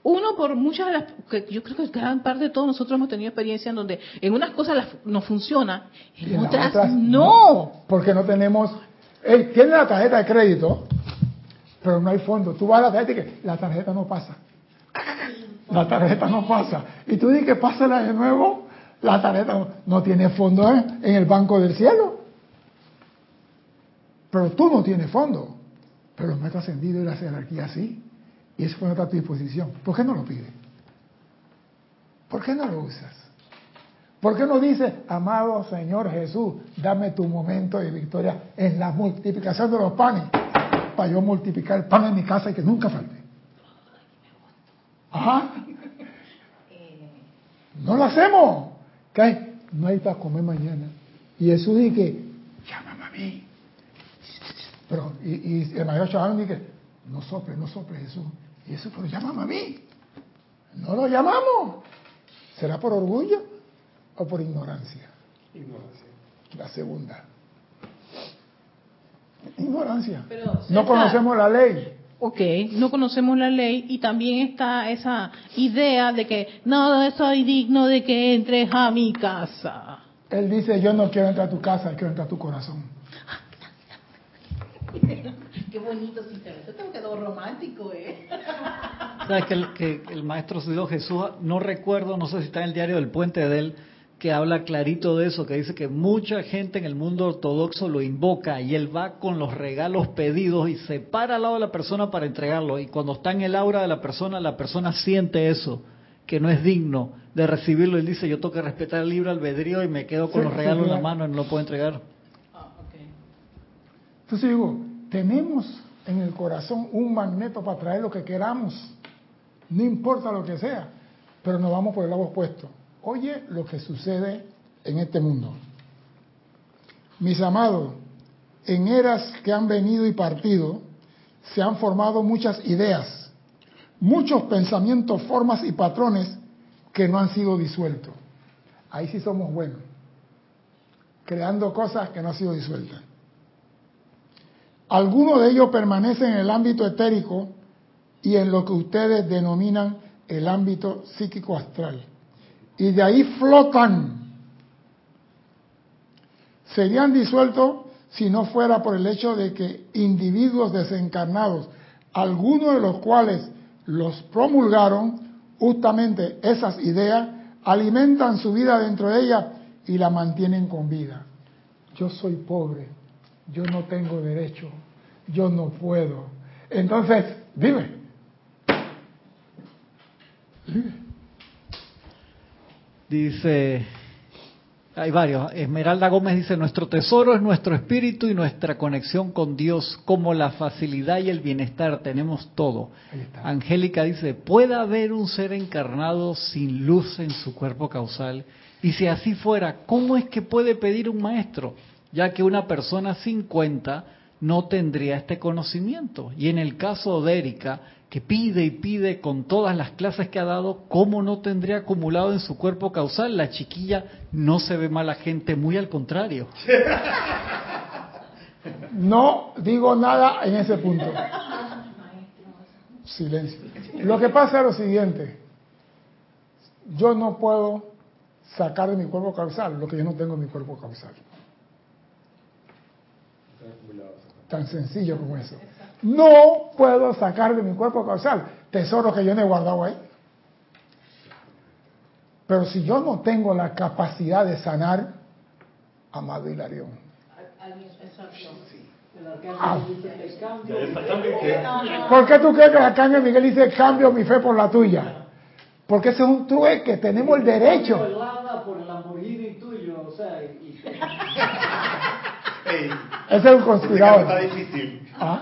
uno, por muchas de las, que yo creo que gran parte de todos nosotros hemos tenido experiencia en donde en unas cosas las, nos funciona, en, otras, no. Porque no tenemos, él tiene la tarjeta de crédito, pero no hay fondo. Tú vas a la tarjeta y que la tarjeta no pasa. La tarjeta no pasa. Y tú dices pásala de nuevo, la tarjeta no, tiene fondo ¿eh? en el banco del cielo. Pero tú no tienes fondo. Pero los maestros ascendidos y la jerarquía sí. Y eso está a tu disposición. ¿Por qué no lo pide? ¿Por qué no lo usas? ¿Por qué no dice, amado Señor Jesús, dame tu momento de victoria en la multiplicación de los panes, para yo multiplicar el pan en mi casa y que nunca falte? Ajá. No lo hacemos. ¿Qué? No hay para comer mañana. Y Jesús dice, llámame a mí. Pero, y, y el mayor chaval dice, no sople, no sople Jesús. Y eso lo llamamos a mí. No lo llamamos. ¿Será por orgullo o por ignorancia? Ignorancia. La segunda. Ignorancia. no conocemos la ley. Ok, no conocemos la ley y también está esa idea de que no soy digno de que entres a mi casa. Él dice, yo no quiero entrar a tu casa, quiero entrar a tu corazón. Qué bonito, sí, te quedó romántico, ¿eh? Sabes que el, que el maestro Jesús, no recuerdo, no sé si está en el diario del Puente de él, que habla clarito de eso, que dice que mucha gente en el mundo ortodoxo lo invoca y él va con los regalos pedidos y se para al lado de la persona para entregarlo. Y cuando está en el aura de la persona, la persona siente eso, que no es digno de recibirlo. Él dice, yo tengo que respetar el libre albedrío y me quedo con los regalos en la mano y no lo puedo entregar. Ah, okay. Entonces digo, tenemos en el corazón un magneto para traer lo que queramos, no importa lo que sea, pero nos vamos por el lado opuesto. Oye lo que sucede en este mundo. Mis amados, en eras que han venido y partido, se han formado muchas ideas, muchos pensamientos, formas y patrones que no han sido disueltos. Ahí sí somos buenos, creando cosas que no han sido disueltas. Algunos de ellos permanecen en el ámbito etérico y en lo que ustedes denominan el ámbito psíquico astral. Y de ahí flotan. Serían disueltos si no fuera por el hecho de que individuos desencarnados, algunos de los cuales los promulgaron, justamente esas ideas, alimentan su vida dentro de ella y la mantienen con vida. Yo soy pobre, yo no tengo derecho, yo no puedo. Entonces, dime. Dice, hay varios. Esmeralda Gómez dice, nuestro tesoro es nuestro espíritu y nuestra conexión con Dios, como la facilidad y el bienestar, tenemos todo. Angélica dice, ¿puede haber un ser encarnado sin luz en su cuerpo causal? Y si así fuera, ¿cómo es que puede pedir un maestro? Ya que una persona sin cuenta no tendría este conocimiento. Y en el caso de Erika, que pide y pide con todas las clases que ha dado, ¿cómo no tendría acumulado en su cuerpo causal? La chiquilla no se ve mala gente, muy al contrario. No digo nada en ese punto. Silencio. Lo que pasa es lo siguiente. Yo no puedo sacar de mi cuerpo causal lo que yo no tengo en mi cuerpo causal. Tan sencillo como eso. No puedo sacar de mi cuerpo causal tesoros que yo no he guardado ahí. Pero si yo no tengo la capacidad de sanar, amado Hilarión. Ah. ¿Por qué tú crees que el arcángel Miguel dice cambio mi fe por la tuya? Porque ese es un trueque, tenemos el derecho. Ese es un conspirador. ¿Ah?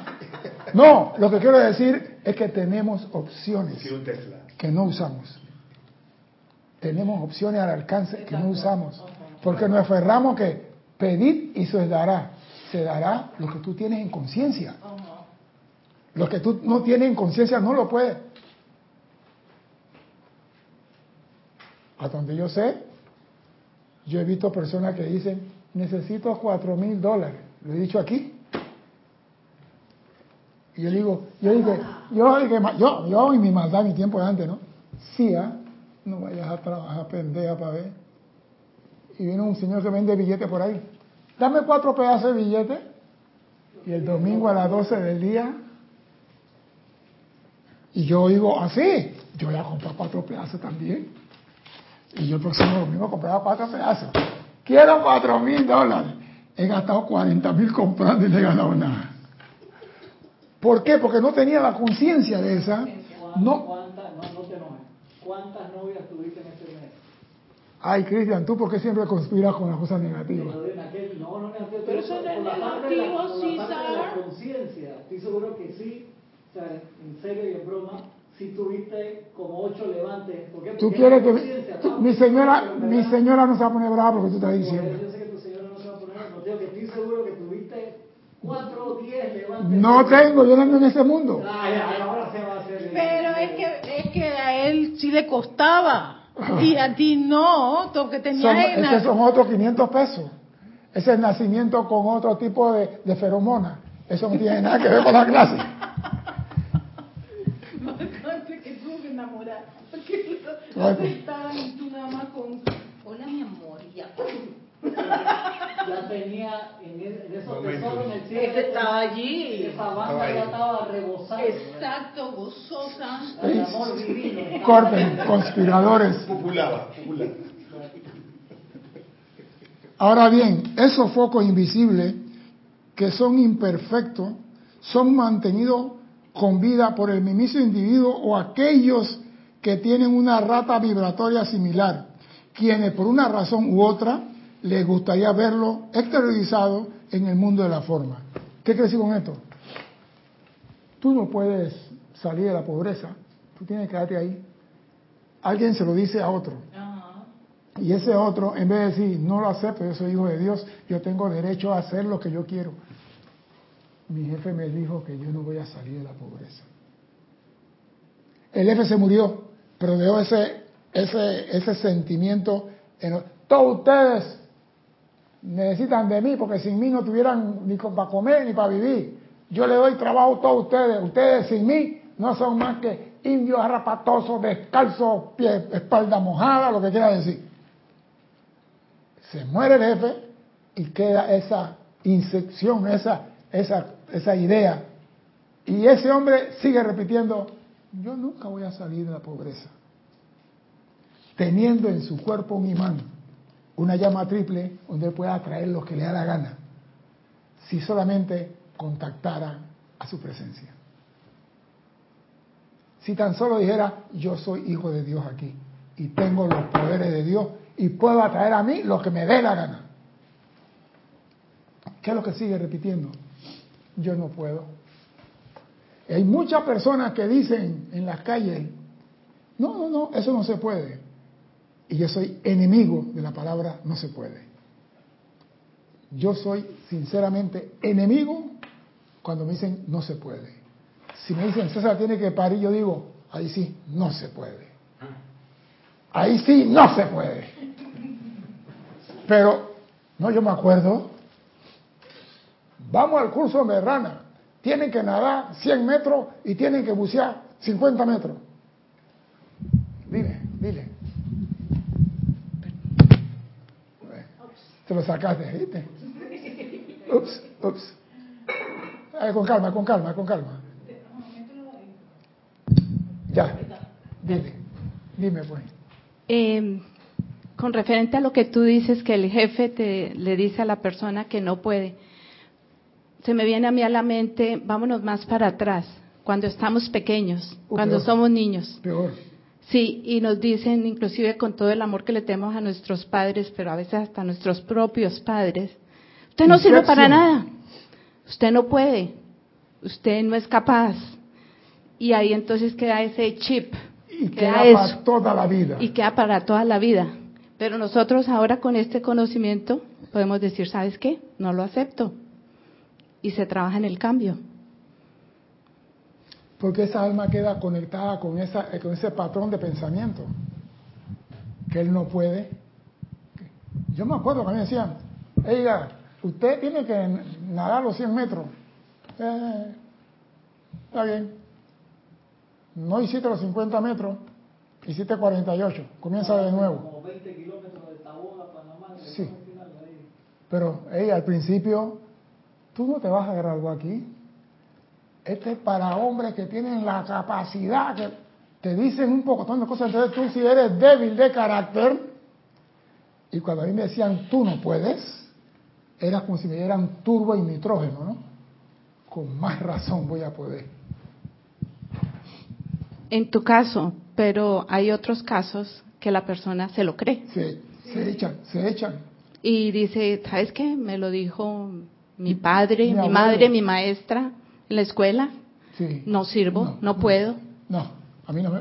No, lo que quiero decir es que tenemos opciones que no usamos. Tenemos opciones al alcance que no usamos. Porque nos aferramos que pedir y se dará. Se dará lo que tú tienes en conciencia. Lo que tú no tienes en conciencia no lo puedes. A donde yo sé, yo he visto personas que dicen, necesito cuatro mil dólares. Lo he dicho aquí. Y yo digo, yo dije, yo, yo, yo en mi maldad, mi tiempo de antes, ¿no? Sí, ¿ah? No vayas a trabajar pendeja para ver. Y viene un señor que vende billetes por ahí. Dame cuatro pedazos de billetes. Y el domingo a las 12 del día. Y yo digo, así, yo voy a comprar cuatro pedazos también. Y yo el próximo domingo compraba cuatro pedazos. Quiero cuatro mil dólares. He gastado cuarenta mil comprando y no he ganado nada. ¿Por qué? Porque no tenía la conciencia de esa. No. ¿Cuántas novias tuviste en ese mes? Ay, Cristian, ¿tú por qué siempre conspiras con las cosas negativas? No, no negativo. Pero eso no es negativo, sí, la conciencia. Estoy seguro que sí. O sea, en serio y en broma, si tuviste como ocho levantes. ¿Por qué? Tú quieres que mi señora, mi señora no se va a poner brava porque tú estás diciendo. 4 o 10 levantes. No tengo, yo no ando en ese mundo. Ah, ahora se va a hacer. Pero es que, es que a él sí le costaba. Y a ti no, tú que tenías son, en son otros 500 pesos. Ese es nacimiento con otro tipo de, de feromona. Eso no tiene nada que ver con la clase. No, no, que tuvo que enamorar. Ay, pues. Ya tenía en, en esos tesoros en el cielo. Ese estaba allí. Esa banda ya estaba rebosando. Exacto, gozosa. El amor divino. Corten, conspiradores. Ahora bien, esos focos invisibles que son imperfectos son mantenidos con vida por el mismo individuo o aquellos que tienen una rata vibratoria similar, quienes por una razón u otra le gustaría verlo exteriorizado en el mundo de la forma. ¿Qué quiere decir con esto? Tú no puedes salir de la pobreza, tú tienes que quedarte ahí. Alguien se lo dice a otro. Y ese otro, en vez de decir, no lo acepto, yo soy hijo de Dios, yo tengo derecho a hacer lo que yo quiero. Mi jefe me dijo que yo no voy a salir de la pobreza. El jefe se murió, pero dejó ese, ese, ese sentimiento. En, todos ustedes necesitan de mí porque sin mí no tuvieran ni para comer ni para vivir. Yo le doy trabajo a todos ustedes. Ustedes sin mí no son más que indios arrapatosos, descalzos, pie, espalda mojada, lo que quiera decir. Se muere el jefe y queda esa incepción, esa, esa, esa idea. Y ese hombre sigue repitiendo, yo nunca voy a salir de la pobreza. Teniendo en su cuerpo un imán, una llama triple, donde pueda atraer lo que le da la gana, si solamente contactara a su presencia. Si tan solo dijera, yo soy hijo de Dios aquí y tengo los poderes de Dios y puedo atraer a mí lo que me dé la gana. ¿Qué es lo que sigue repitiendo? Yo no puedo. Hay muchas personas que dicen en las calles, no, no, no, eso no se puede. Y yo soy enemigo de la palabra no se puede. Yo soy sinceramente enemigo cuando me dicen no se puede. Si me dicen César tiene que parir, yo digo, ahí sí, no se puede. Ahí sí, no se puede. Pero, no, yo me acuerdo, vamos al curso de rana, tienen que nadar 100 metros y tienen que bucear 50 metros. Dile, dile. Te lo sacaste, ¿viste? Ups, ups. con calma, con calma, con calma. Ya, dile, dime pues. Eh, con referente a lo que tú dices que el jefe te le dice a la persona que no puede, se me viene a mí a la mente, vámonos más para atrás, cuando estamos pequeños, uh, cuando somos niños. Peor. Sí, y nos dicen, inclusive con todo el amor que le tenemos a nuestros padres, pero a veces hasta a nuestros propios padres, usted no sirve para nada, usted no puede, usted no es capaz. Y ahí entonces queda ese chip. Y queda, para toda la vida. Y queda para toda la vida. Pero nosotros ahora con este conocimiento podemos decir, ¿sabes qué? No lo acepto. Y se trabaja en el cambio porque esa alma queda conectada con, esa, con ese patrón de pensamiento que él no puede. Yo me acuerdo que me decían, oiga, usted tiene que nadar los 100 metros. Eh, está bien. No hiciste los 50 metros, hiciste 48. Comienza de nuevo. Como 20 kilómetros de Panamá. Sí. Pero, ella al principio, tú no te vas a graduar aquí. Este es para hombres que tienen la capacidad, que te dicen un poco de cosas. Entonces tú si eres débil de carácter, y cuando a mí me decían tú no puedes, era como si me dieran turbo y nitrógeno, ¿no? Con más razón voy a poder. En tu caso, pero hay otros casos que la persona se lo cree. Sí, se echan, se echan. Y dice, ¿sabes qué? Me lo dijo mi padre, mi madre, mi maestra en la escuela, no sirvo, no, puedo. No, a mí no me...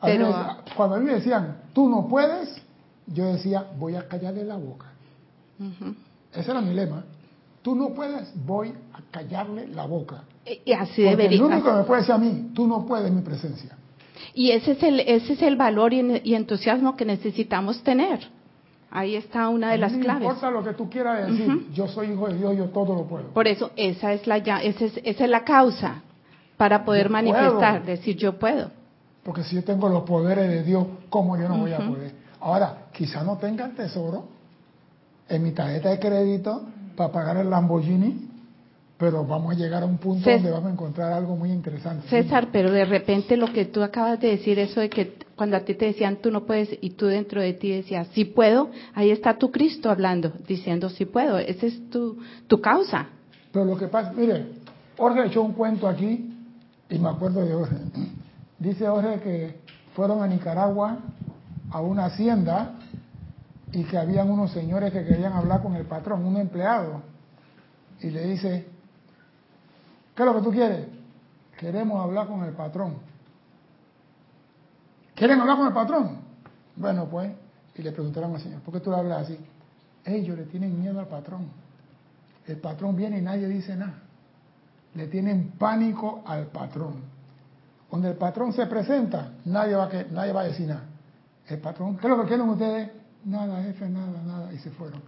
Pero, cuando a mí me decían, tú no puedes, yo decía, voy a callarle la boca. Ese era mi lema. Tú no puedes, voy a callarle la boca. Y así debería. El único que me puede decir a mí, tú no puedes mi presencia. Y ese es el, ese es el valor y, entusiasmo que necesitamos tener. Ahí está una de las claves. No importa lo que tú quieras decir, yo soy hijo de Dios, yo todo lo puedo. Por eso, esa es la, esa es, esa es la causa para poder manifestar, decir yo puedo. Porque si yo tengo los poderes de Dios, ¿cómo yo no voy a poder? Ahora, quizá no tenga el tesoro en mi tarjeta de crédito para pagar el Lamborghini, pero vamos a llegar a un punto donde vamos a encontrar algo muy interesante. César, pero de repente lo que tú acabas de decir, eso de que cuando a ti te decían tú no puedes y tú dentro de ti decías sí puedo, ahí está tu Cristo hablando, diciendo sí puedo, esa es tu, tu causa. Pero lo que pasa, mire, Jorge echó un cuento aquí y me acuerdo de Jorge. Dice Jorge que fueron a Nicaragua a una hacienda y que habían unos señores que querían hablar con el patrón, un empleado, y le dice, ¿Qué es lo que tú quieres? Queremos hablar con el patrón. ¿Quieren hablar con el patrón? Bueno, pues, y le preguntaron al Señor, ¿por qué tú le hablas así? Ellos le tienen miedo al patrón. El patrón viene y nadie dice nada. Le tienen pánico al patrón. Cuando el patrón se presenta, nadie va a, que, nadie va a decir nada. El patrón, ¿qué es lo que quieren ustedes? Nada, jefe, nada, nada. Y se fueron.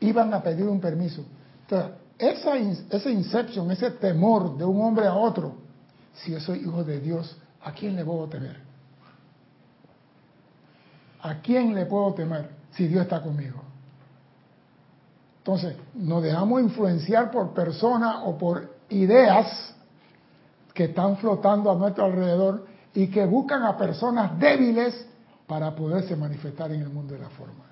Iban a pedir un permiso. Entonces, esa, ese inception, ese temor de un hombre a otro, si yo soy hijo de Dios, ¿a quién le puedo temer? ¿A quién le puedo temer si Dios está conmigo? Entonces, nos dejamos influenciar por personas o por ideas que están flotando a nuestro alrededor y que buscan a personas débiles para poderse manifestar en el mundo de la forma.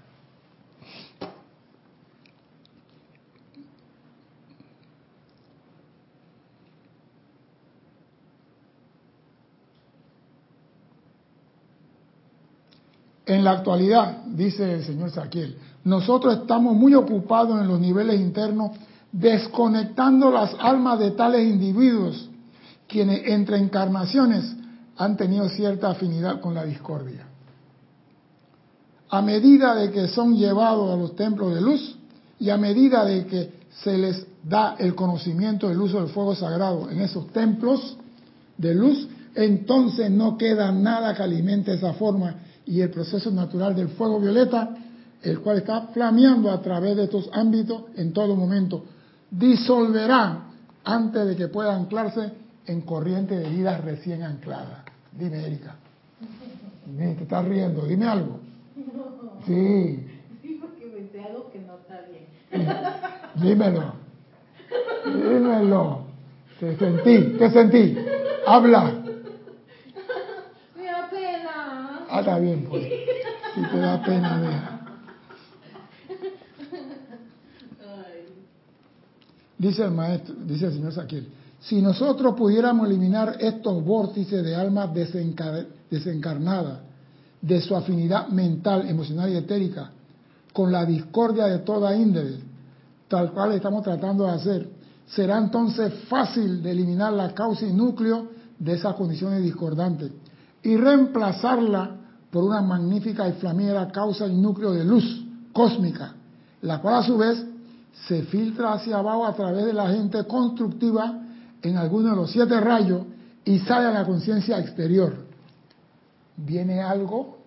En la actualidad, dice el señor Saquiel, nosotros estamos muy ocupados en los niveles internos desconectando las almas de tales individuos quienes entre encarnaciones han tenido cierta afinidad con la discordia. A medida de que son llevados a los templos de luz y a medida de que se les da el conocimiento del uso del fuego sagrado en esos templos de luz, entonces no queda nada que alimente esa forma y el proceso natural del fuego violeta, el cual está flameando a través de estos ámbitos en todo momento, disolverá antes de que pueda anclarse en corriente de vida recién anclada. Dime, Erika. Dime, te estás riendo, dime algo. Sí. Sí, porque me sé algo que no está bien. Dímelo. Dímelo. Te sentí, te sentí. Habla. Ah, está bien, pues. Si te da pena, deja. Dice el maestro, dice el señor Saquiel, si nosotros pudiéramos eliminar estos vórtices de almas desencarnadas de su afinidad mental, emocional y etérica, con la discordia de toda índole, tal cual estamos tratando de hacer, será entonces fácil de eliminar la causa y núcleo de esas condiciones discordantes y reemplazarla por una magnífica y flamígera causa y núcleo de luz cósmica, la cual a su vez se filtra hacia abajo a través de la gente constructiva en alguno de los siete rayos y sale a la conciencia exterior. Viene algo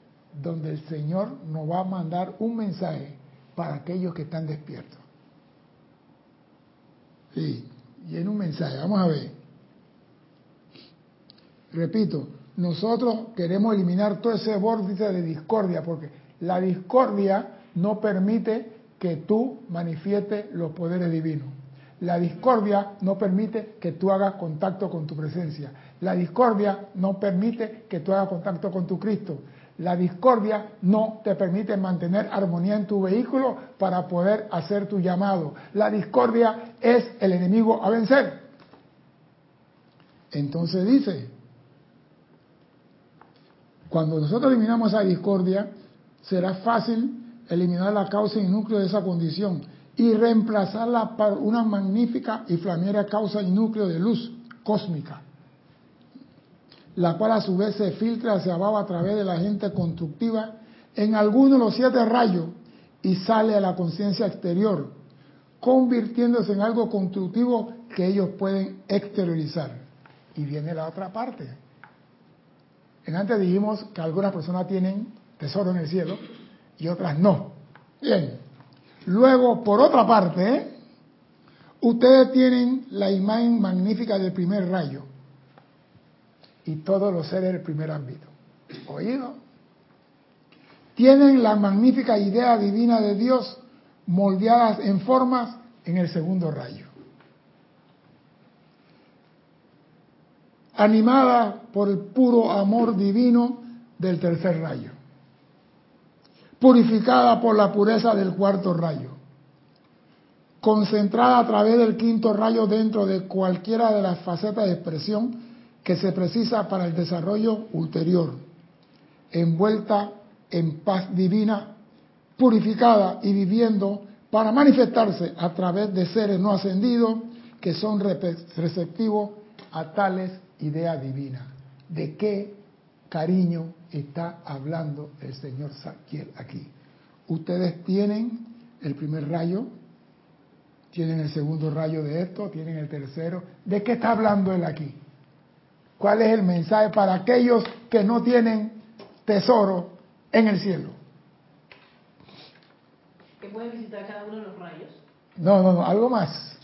donde el Señor nos va a mandar un mensaje para aquellos que están despiertos. Sí, viene un mensaje, vamos a ver. Repito, nosotros queremos eliminar todo ese vórtice de discordia, porque la discordia no permite que tú manifiestes los poderes divinos. La discordia no permite que tú hagas contacto con tu presencia. La discordia no permite que tú hagas contacto con tu Cristo. La discordia no te permite mantener armonía en tu vehículo para poder hacer tu llamado. La discordia es el enemigo a vencer. Entonces dice, cuando nosotros eliminamos esa discordia, será fácil eliminar la causa y núcleo de esa condición y reemplazarla por una magnífica y flamera causa y núcleo de luz cósmica, la cual a su vez se filtra hacia abajo a través de la gente constructiva en alguno de los siete rayos y sale a la conciencia exterior, convirtiéndose en algo constructivo que ellos pueden exteriorizar. Y viene la otra parte en antes dijimos que algunas personas tienen tesoro en el cielo y otras no. Bien. Luego, por otra parte, ustedes tienen la imagen magnífica del primer rayo y todos los seres del primer ámbito. ¿Oído? Tienen la magnífica idea divina de Dios moldeadas en formas en el segundo rayo. Animada por el puro amor divino del tercer rayo, purificada por la pureza del cuarto rayo, concentrada a través del quinto rayo dentro de cualquiera de las facetas de expresión que se precisa para el desarrollo ulterior, envuelta en paz divina, purificada y viviendo para manifestarse a través de seres no ascendidos que son receptivos a tales idea divina. ¿De qué cariño está hablando el señor Saquiel aquí? Ustedes tienen el primer rayo, tienen el segundo rayo de esto, tienen el tercero. ¿De qué está hablando él aquí? ¿Cuál es el mensaje para aquellos que no tienen tesoro en el cielo? ¿Que pueden visitar cada uno de los rayos? No, no, no, algo más.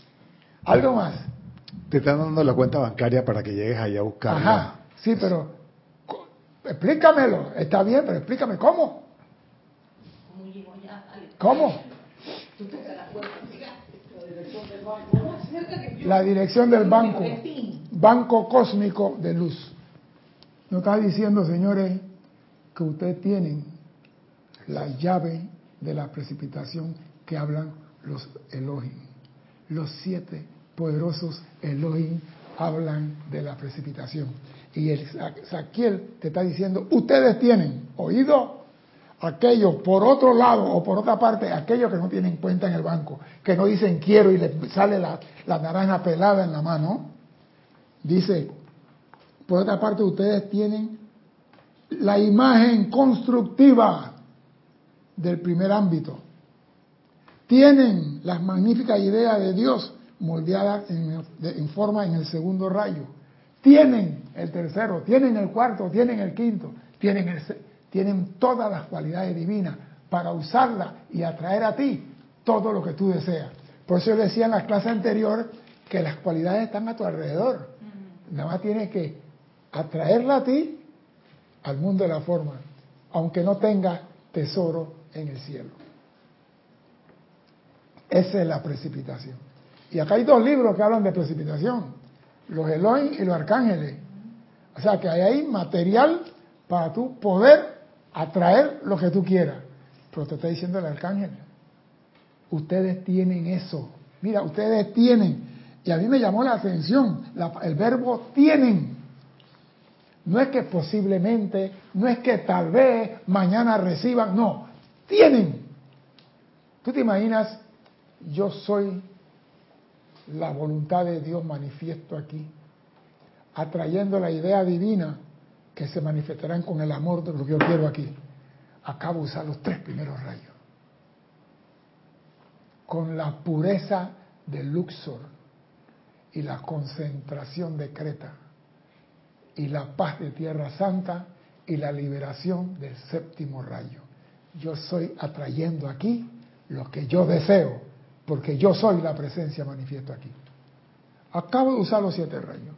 Algo más. Te están dando la cuenta bancaria para que llegues allá a buscar. Ajá, sí, pero explícamelo. Está bien, pero explícame cómo. ¿Cómo? ¿Cómo? la dirección del banco, banco cósmico de luz. No está diciendo, señores, que ustedes tienen la llave de la precipitación que hablan los Elohim. Los siete poderosos Elohim hablan de la precipitación. Y el Saquiel te está diciendo, ustedes tienen oído aquellos por otro lado o por otra parte, aquellos que no tienen cuenta en el banco, que no dicen quiero y les sale la, la naranja pelada en la mano. Dice, por otra parte, ustedes tienen la imagen constructiva del primer ámbito. Tienen las magníficas ideas de Dios moldeadas en, forma en el segundo rayo. Tienen el tercero, tienen el cuarto, tienen el quinto, tienen, tienen todas las cualidades divinas para usarlas y atraer a ti todo lo que tú deseas. Por eso yo decía en la clase anterior que las cualidades están a tu alrededor. Nada más tienes que atraerla a ti al mundo de la forma, aunque no tenga tesoro en el cielo. Esa es la precipitación. Y acá hay dos libros que hablan de precipitación, los Elohim y los arcángeles. O sea que hay ahí material para tú poder atraer lo que tú quieras. Pero te está diciendo el arcángel, ustedes tienen eso. Mira, ustedes tienen. Y a mí me llamó la atención el verbo tienen. No es que posiblemente, no es que tal vez mañana reciban, no, tienen. ¿Tú te imaginas? Yo soy la voluntad de Dios manifiesto aquí, atrayendo la idea divina que se manifestarán con el amor de lo que yo quiero aquí. Acabo de usar los tres primeros rayos. Con la pureza de Luxor y la concentración de Creta y la paz de Tierra Santa y la liberación del séptimo rayo. Yo estoy atrayendo aquí lo que yo deseo, porque yo soy la presencia manifiesto aquí. Acabo de usar los siete rayos.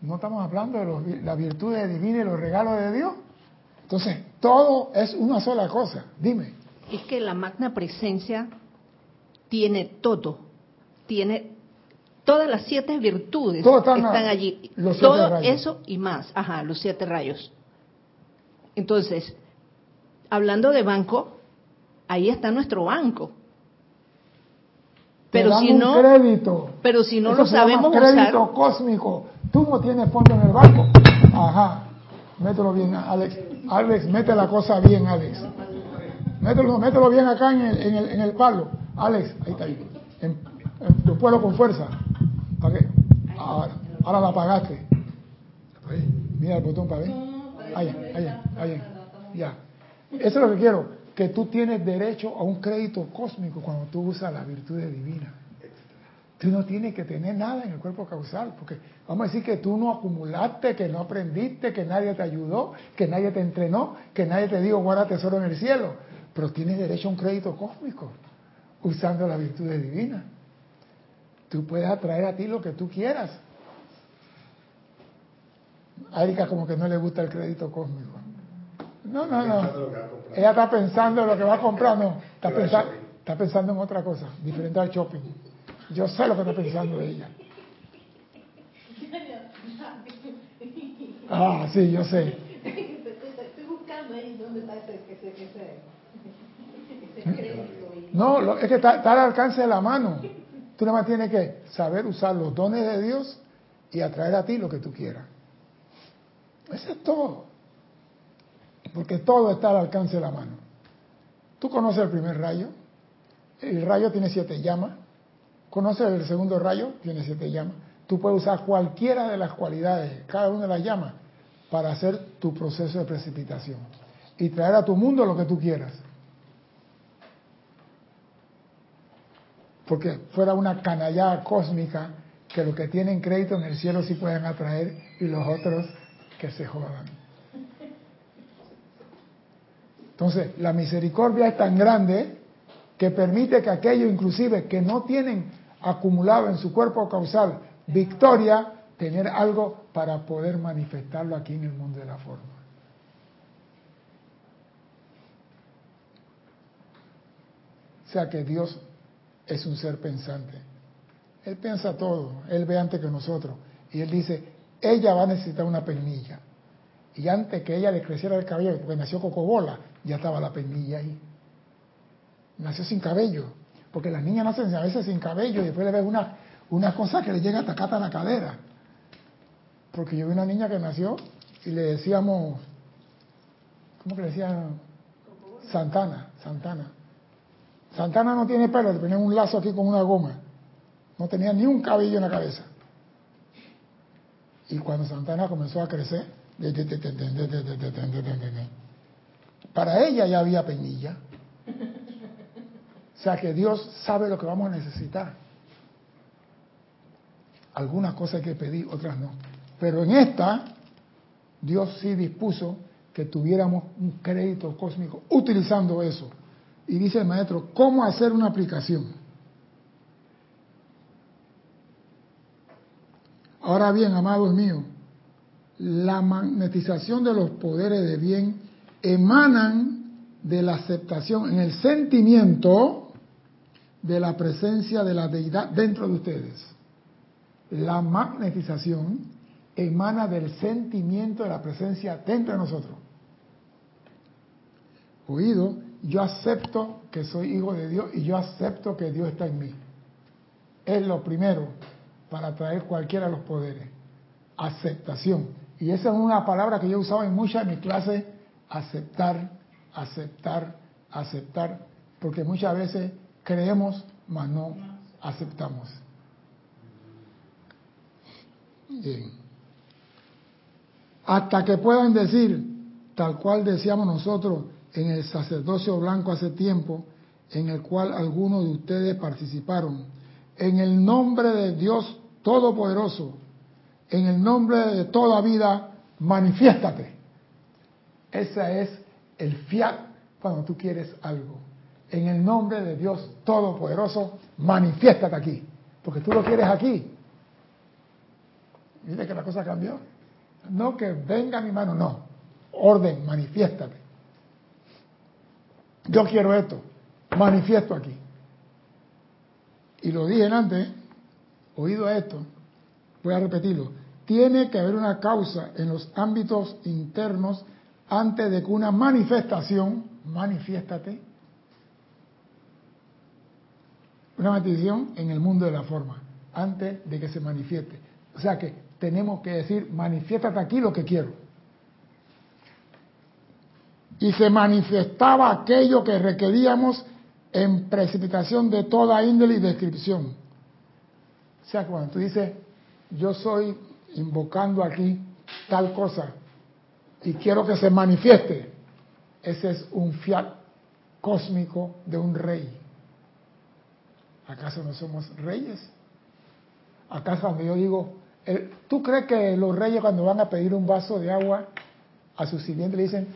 No estamos hablando de la virtud divina y los regalos de Dios. Entonces, todo es una sola cosa. Dime. Es que la magna presencia tiene todo. Tiene Todas las siete virtudes están, allí. Todo eso y más. Ajá, los siete rayos. Entonces, hablando de banco, ahí está nuestro banco. Pero si no, crédito. pero si no lo sabemos crédito cósmico. Tú no tienes fondo en el banco. Ajá. Mételo bien, Alex. Alex, mete la cosa bien, Alex. Mételo, mételo bien acá en el, en el, en el palo. Alex, ahí está. Ahí. En, tu pueblo con fuerza. Ahora, ahora la apagaste. Mira el botón para ver. Ahí, ahí, ahí. Ya. Eso es lo que quiero. Que tú tienes derecho a un crédito cósmico cuando tú usas las virtudes divinas. Tú no tienes que tener nada en el cuerpo causal, porque vamos a decir que tú no acumulaste, que no aprendiste, que nadie te ayudó, que nadie te entrenó, que nadie te dijo guarda tesoro en el cielo, pero tienes derecho a un crédito cósmico usando las virtudes divinas. Tú puedes atraer a ti lo que tú quieras. A Erika como que no le gusta el crédito cósmico. No, no, no. Ella está pensando en lo que va a comprar, no. Está, pensando, está pensando en otra cosa, diferente al shopping. Yo sé lo que está pensando ella. Ah, sí, yo sé. Estoy buscando ahí dónde está ese, crédito. No, es que está, está al alcance de la mano. Tú nada más tienes que saber usar los dones de Dios y atraer a ti lo que tú quieras. Eso es todo. Porque todo está al alcance de la mano. Tú conoces el primer rayo. El rayo tiene siete llamas. Conoces el segundo rayo, tiene siete llamas. Tú puedes usar cualquiera de las cualidades, cada una de las llamas, para hacer tu proceso de precipitación y traer a tu mundo lo que tú quieras. porque fuera una canallada cósmica que los que tienen crédito en el cielo sí pueden atraer y los otros que se jodan. Entonces, la misericordia es tan grande que permite que aquellos inclusive que no tienen acumulado en su cuerpo causal victoria, tener algo para poder manifestarlo aquí en el mundo de la forma. O sea que Dios es un ser pensante. Él piensa todo, Él ve antes que nosotros. Y Él dice, ella va a necesitar una pernilla. Y antes que ella le creciera el cabello, porque nació cocobola, ya estaba la pernilla ahí. Nació sin cabello. Porque las niñas nacen a veces sin cabello y después le ves una, una cosa que le llega hasta acá a la cadera. Porque yo vi una niña que nació y le decíamos, ¿cómo que le decían? Santana, Santana. Santana no tiene pelo, le ponían un lazo aquí con una goma. No tenía ni un cabello en la cabeza. Y cuando Santana comenzó a crecer, para ella ya había peñilla. O sea que Dios sabe lo que vamos a necesitar. Algunas cosas hay que pedir, otras no. Pero en esta, Dios sí dispuso que tuviéramos un crédito cósmico utilizando eso. Y dice el maestro, ¿cómo hacer una aplicación? Ahora bien, amados míos, la magnetización de los poderes de bien emanan de la aceptación en el sentimiento de la presencia de la deidad dentro de ustedes. La magnetización emana del sentimiento de la presencia dentro de nosotros. Oído, yo acepto que soy hijo de Dios y yo acepto que Dios está en mí. Es lo primero para traer cualquiera de los poderes. Aceptación. Y esa es una palabra que yo usado en muchas de mis clases, aceptar, aceptar, aceptar, porque muchas veces creemos, mas no aceptamos. Bien. Hasta que puedan decir, tal cual decíamos nosotros en el sacerdocio blanco hace tiempo, en el cual algunos de ustedes participaron, en el nombre de Dios Todopoderoso, en el nombre de toda vida, manifiéstate. Ese es el fiat cuando tú quieres algo. En el nombre de Dios Todopoderoso, manifiéstate aquí. Porque tú lo quieres aquí. Mire que la cosa cambió. No que venga mi mano, no. Orden, manifiéstate. Yo quiero esto. Manifiesto aquí. Y lo dije antes, oído esto, voy a repetirlo, tiene que haber una causa en los ámbitos internos antes de que una manifestación, manifiéstate, una manifestación en el mundo de la forma, antes de que se manifieste. O sea que tenemos que decir, manifiéstate aquí lo que quiero. Y se manifestaba aquello que requeríamos en precipitación de toda índole y descripción o sea, cuando tú dices, yo soy invocando aquí tal cosa y quiero que se manifieste, ese es un fiat cósmico de un rey. ¿Acaso no somos reyes? ¿Acaso cuando yo digo, ¿tú crees que los reyes cuando van a pedir un vaso de agua a su sirviente le dicen,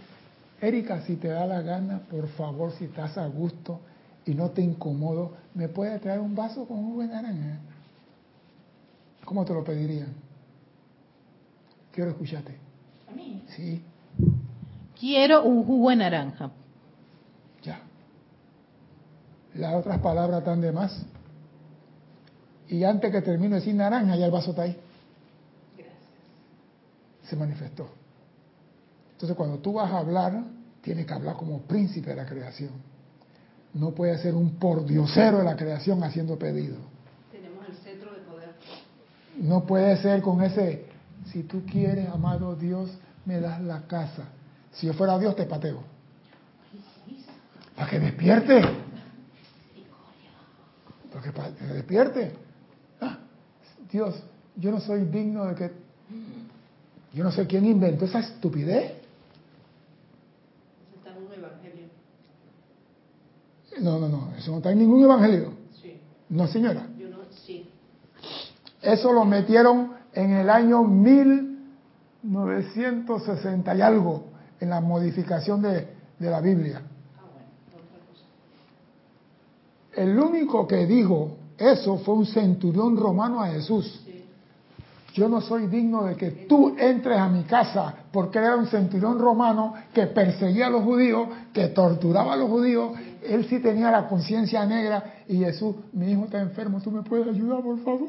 Erika, si te da la gana, por favor, si estás a gusto y no te incomodo, ¿me puedes traer un vaso con un buen naranja? ¿Cómo te lo pedirían? Quiero escucharte. Sí. Quiero un jugo de naranja. Ya. Las otras palabras están de más. Y antes que termine de decir naranja, ya el vaso está ahí. Gracias. Se manifestó. Entonces, cuando tú vas a hablar, tienes que hablar como príncipe de la creación. No puede ser un pordiosero de la creación haciendo pedido. No puede ser con ese, si tú quieres, amado Dios, me das la casa. Si yo fuera Dios, te pateo. Para que despierte. Para que, despierte. Ah, Dios, yo no soy digno de que... Yo no sé quién inventó esa estupidez. Eso está en un evangelio. No, no, no, eso no está en ningún evangelio. Sí. No, señora. Eso lo metieron en el año 1960 y algo, en la modificación de, la Biblia. El único que dijo eso fue un centurión romano a Jesús. Yo no soy digno de que tú entres a mi casa, porque era un centurión romano que perseguía a los judíos, que torturaba a los judíos, él sí tenía la conciencia negra y Jesús, mi hijo está enfermo, ¿tú me puedes ayudar, por favor?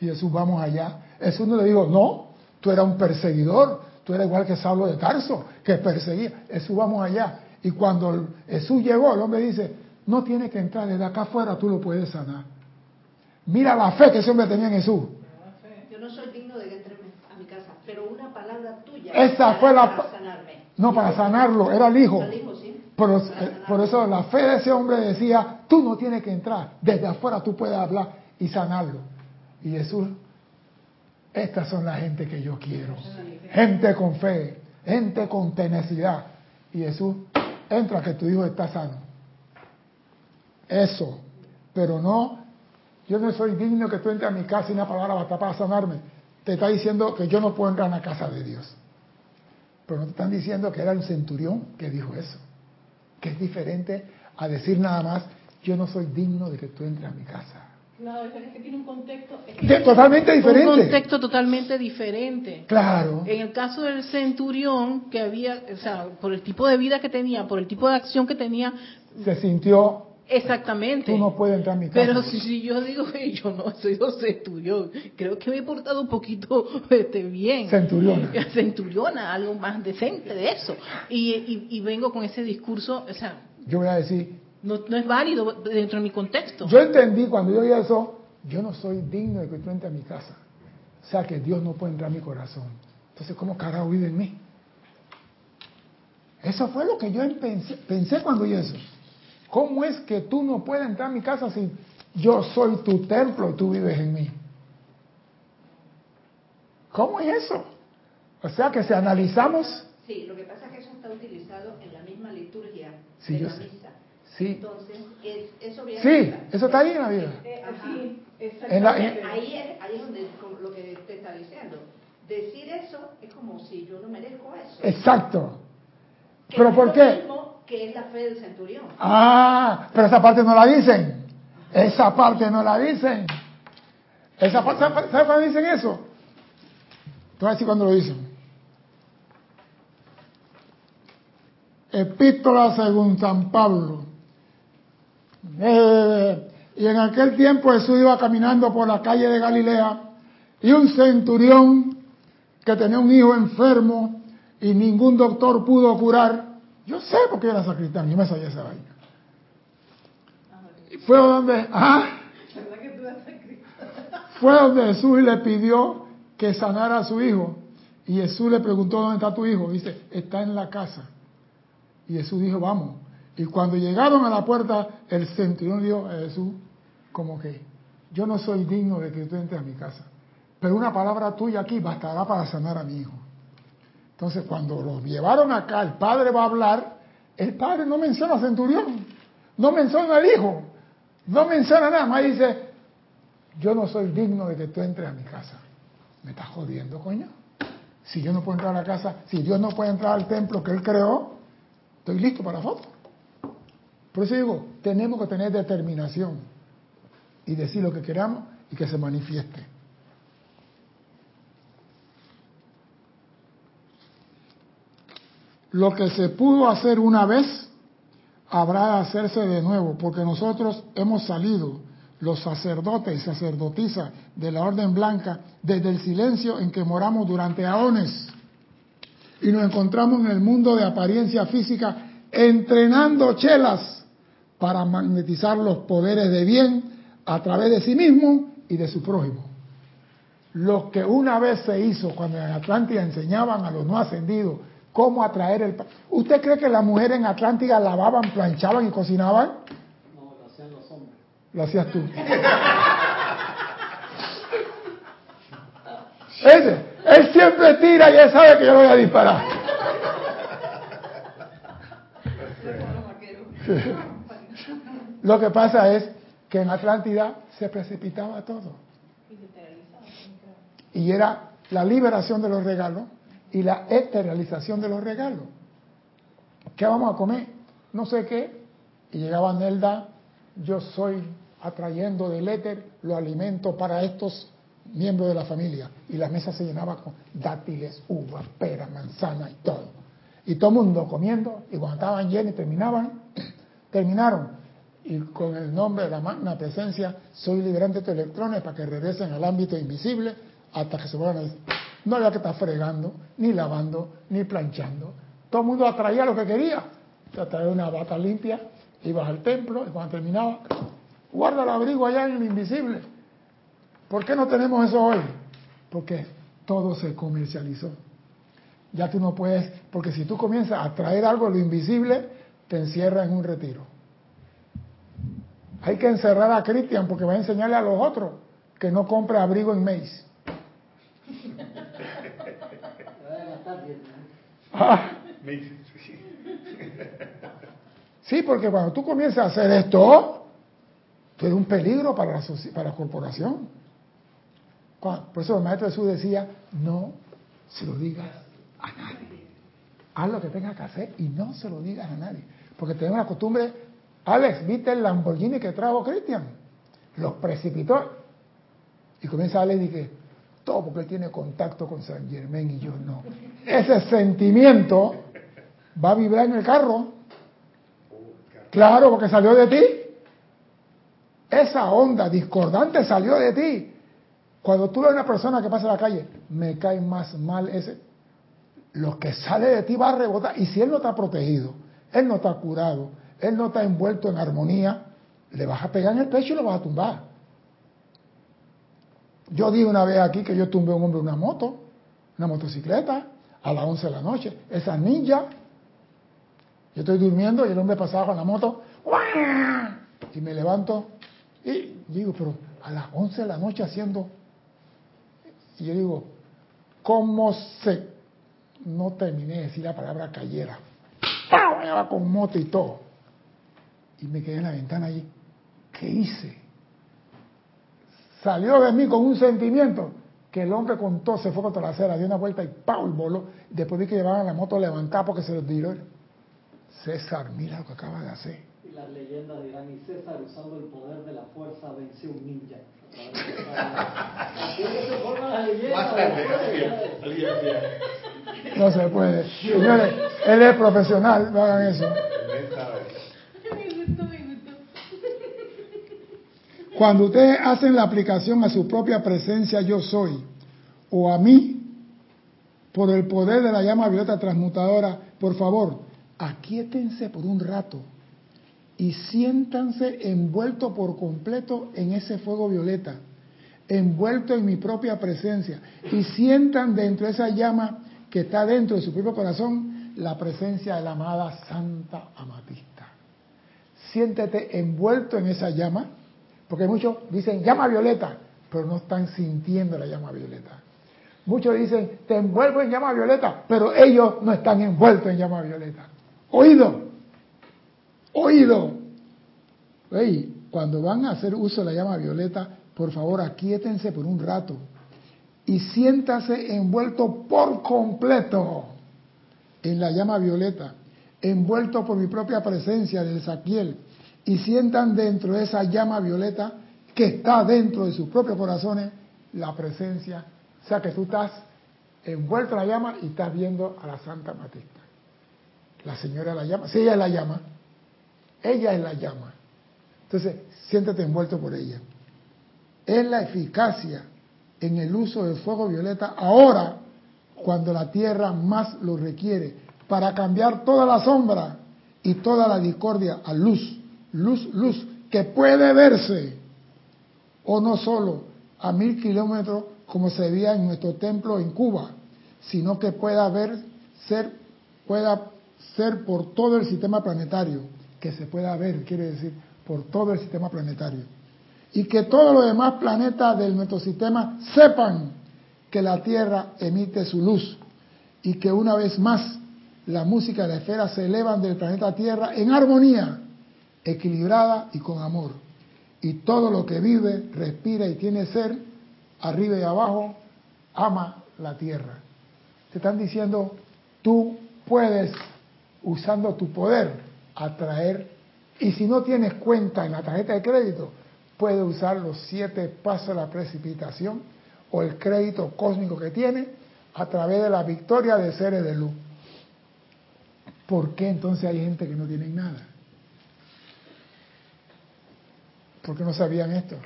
Y Jesús, vamos allá. Jesús no le dijo, no, tú eras un perseguidor, tú eras igual que Saulo de Tarso, que perseguía. Jesús, vamos allá. Y cuando Jesús llegó, el hombre dice, no tiene que entrar desde acá afuera, tú lo puedes sanar. Mira la fe que ese hombre tenía en Jesús. Yo no soy digno de que entre a mi casa, pero una palabra tuya Esa fue la... para sanarme. No, para sanarlo, era el hijo. Por, por, eso la fe de ese hombre decía, tú no tienes que entrar, desde afuera tú puedes hablar y sanarlo. Y Jesús, estas son la gente que yo quiero. Gente con fe, gente con tenacidad. Y Jesús, entra que tu hijo está sano. Eso. Pero no, yo no soy digno que tú entres a mi casa y una palabra basta para sanarme. Te está diciendo que yo no puedo entrar a la casa de Dios. Pero no te están diciendo que era el centurión que dijo eso. Que es diferente a decir nada más, yo no soy digno de que tú entres a mi casa. Claro, es que tiene un contexto totalmente diferente. Un contexto totalmente diferente. Claro. En el caso del centurión, que había, o sea, por el tipo de vida que tenía, por el tipo de acción que tenía, se sintió Exactamente. Tú no puedes entrar a mi casa. Pero si, yo digo que yo no soy centurión, creo que me he portado un poquito este, bien. Centuriona. Centuriona, algo más decente de eso. Y, y, vengo con ese discurso, o sea. Yo voy a decir. No, no es válido dentro de mi contexto. Yo entendí cuando yo oí eso, yo no soy digno de que tú entres a mi casa. O sea que Dios no puede entrar a mi corazón. Entonces, ¿cómo carajo vive en mí? Eso fue lo que yo pensé, pensé cuando oí eso. ¿Cómo es que tú no puedes entrar a mi casa si yo soy tu templo y tú vives en mí? ¿Cómo es eso? O sea que si analizamos... Sí, lo que pasa es que eso está utilizado en la misma liturgia de la misa. Sí. Entonces, eso viene Sí, eso está ahí en la vida. ahí, es, ahí es donde lo que te está diciendo. Decir eso es como si yo no merezco eso. Exacto. ¿Pero por qué? que es la fe del centurión. Ah, pero esa parte no la dicen. Esa parte no la dicen. Esa ¿Sabes cuándo dicen eso? Te voy a decir cuándo lo dicen. Epístola según San Pablo. Eh, y en aquel tiempo Jesús iba caminando por la calle de Galilea y un centurión que tenía un hijo enfermo y ningún doctor pudo curar, yo sé por qué era sacristán, yo me sabía esa vaina. Y fue donde, fue donde Jesús le pidió que sanara a su hijo. Y Jesús le preguntó, ¿dónde está tu hijo? Dice, está en la casa. Y Jesús dijo, vamos. Y cuando llegaron a la puerta, el centurión dijo a Jesús, como que, yo no soy digno de que tú entres a mi casa. Pero una palabra tuya aquí bastará para sanar a mi hijo. Entonces, cuando los llevaron acá, el padre va a hablar, el padre no menciona a centurión, no menciona al hijo, no menciona nada más, dice, yo no soy digno de que tú entres a mi casa. ¿Me estás jodiendo, coño? Si yo no puedo entrar a la casa, si Dios no puede entrar al templo que Él creó, estoy listo para la foto. Por eso digo, tenemos que tener determinación y decir lo que queramos y que se manifieste. Lo que se pudo hacer una vez, habrá de hacerse de nuevo, porque nosotros hemos salido, los sacerdotes y sacerdotisas de la Orden Blanca, desde el silencio en que moramos durante aones, y nos encontramos en el mundo de apariencia física entrenando chelas para magnetizar los poderes de bien a través de sí mismo y de su prójimo. Lo que una vez se hizo cuando en Atlántida enseñaban a los no ascendidos cómo atraer el... ¿Usted cree que las mujeres en Atlántida lavaban, planchaban y cocinaban? No, lo hacían los hombres. Lo hacías tú. Ese, él siempre tira y él sabe que yo lo voy a disparar. Lo que pasa es que en Atlántida se precipitaba todo. Y era la liberación de los regalos y la esterilización de los regalos. ¿Qué vamos a comer? No sé qué. Y llegaba Nelda, yo soy atrayendo del éter los alimentos para estos miembros de la familia. Y la mesa se llenaba con dátiles, uvas, peras, manzanas y todo. Y todo el mundo comiendo. Y cuando estaban llenos y terminaban, terminaron. Y con el nombre de la magna presencia, soy liberante de electrones para que regresen al ámbito invisible hasta que se vuelvan a... No había que estar fregando, ni lavando, ni planchando. Todo el mundo atraía lo que quería. Te traía una bata limpia, ibas al templo y cuando terminaba, guarda el abrigo allá en el invisible. ¿Por qué no tenemos eso hoy? Porque todo se comercializó. Ya tú no puedes, porque si tú comienzas a traer algo lo invisible, te encierra en un retiro. Hay que encerrar a Cristian porque va a enseñarle a los otros que no compre abrigo en Mace. Ah. Sí, porque cuando tú comienzas a hacer esto, tú eres un peligro para la, para la corporación. Por eso el maestro Jesús decía, no se lo digas a nadie. Haz lo que tengas que hacer y no se lo digas a nadie. Porque tenemos la costumbre, Alex, ¿viste el Lamborghini que trajo Cristian? Los precipitó. Y comienza Alex y dice, todo porque él tiene contacto con San Germán y yo no. Ese sentimiento va a vibrar en el carro. Claro, porque salió de ti. Esa onda discordante salió de ti. Cuando tú ves a una persona que pasa en la calle, me cae más mal ese. Lo que sale de ti va a rebotar. Y si él no está protegido, él no está curado, él no está envuelto en armonía, le vas a pegar en el pecho y lo vas a tumbar. Yo dije una vez aquí que yo tumbé a un hombre en una moto, una motocicleta, a las 11 de la noche. Esa ninja. Yo estoy durmiendo y el hombre pasaba con la moto. Y me levanto y digo, pero a las 11 de la noche haciendo y yo digo, ¿cómo se... No terminé de decir la palabra cayera. ¡Pau! con moto y todo. Y me quedé en la ventana allí. ¿Qué hice? Salió de mí con un sentimiento que el hombre contó, se fue contra la acera, dio una vuelta y ¡pau! y voló. Después vi que llevaban la moto levantada porque se lo tiró. César, mira lo que acaba de hacer. Y las leyendas dirán, y César usando el poder de la fuerza venció un ninja. No se puede. Señores, él es profesional, no hagan eso. Cuando ustedes hacen la aplicación a su propia presencia yo soy, o a mí, por el poder de la llama violeta transmutadora, por favor, aquíétense por un rato y siéntanse envueltos por completo en ese fuego violeta, envuelto en mi propia presencia, y sientan dentro de esa llama que está dentro de su propio corazón la presencia de la amada Santa Amatista. Siéntete envuelto en esa llama, porque muchos dicen llama violeta, pero no están sintiendo la llama violeta. Muchos dicen, te envuelvo en llama violeta, pero ellos no están envueltos en llama violeta. Oído, oído. cuando van a hacer uso de la llama violeta, por favor aquíétense por un rato y siéntase envuelto por completo en la llama violeta, envuelto por mi propia presencia del Saquiel, y sientan dentro de esa llama violeta que está dentro de sus propios corazones la presencia, o sea que tú estás envuelto en la llama y estás viendo a la Santa Matista. La señora la llama, si ella la llama, ella es la llama. Entonces, siéntate envuelto por ella. Es la eficacia en el uso del fuego violeta ahora, cuando la tierra más lo requiere, para cambiar toda la sombra y toda la discordia a luz, luz, luz, que puede verse, o no solo a mil kilómetros como se veía en nuestro templo en Cuba, sino que pueda ver, ser, pueda ser por todo el sistema planetario que se pueda ver, quiere decir, por todo el sistema planetario. Y que todos los demás planetas del nuestro sistema sepan que la Tierra emite su luz y que una vez más la música de la esfera se elevan del planeta Tierra en armonía, equilibrada y con amor. Y todo lo que vive, respira y tiene ser, arriba y abajo, ama la Tierra. Te están diciendo, tú puedes, usando tu poder, atraer. Y si no tienes cuenta en la tarjeta de crédito, puedes usar los siete pasos de la precipitación o el crédito cósmico que tiene a través de la victoria de seres de luz. ¿Por qué entonces hay gente que no tiene nada? Porque no sabían esto,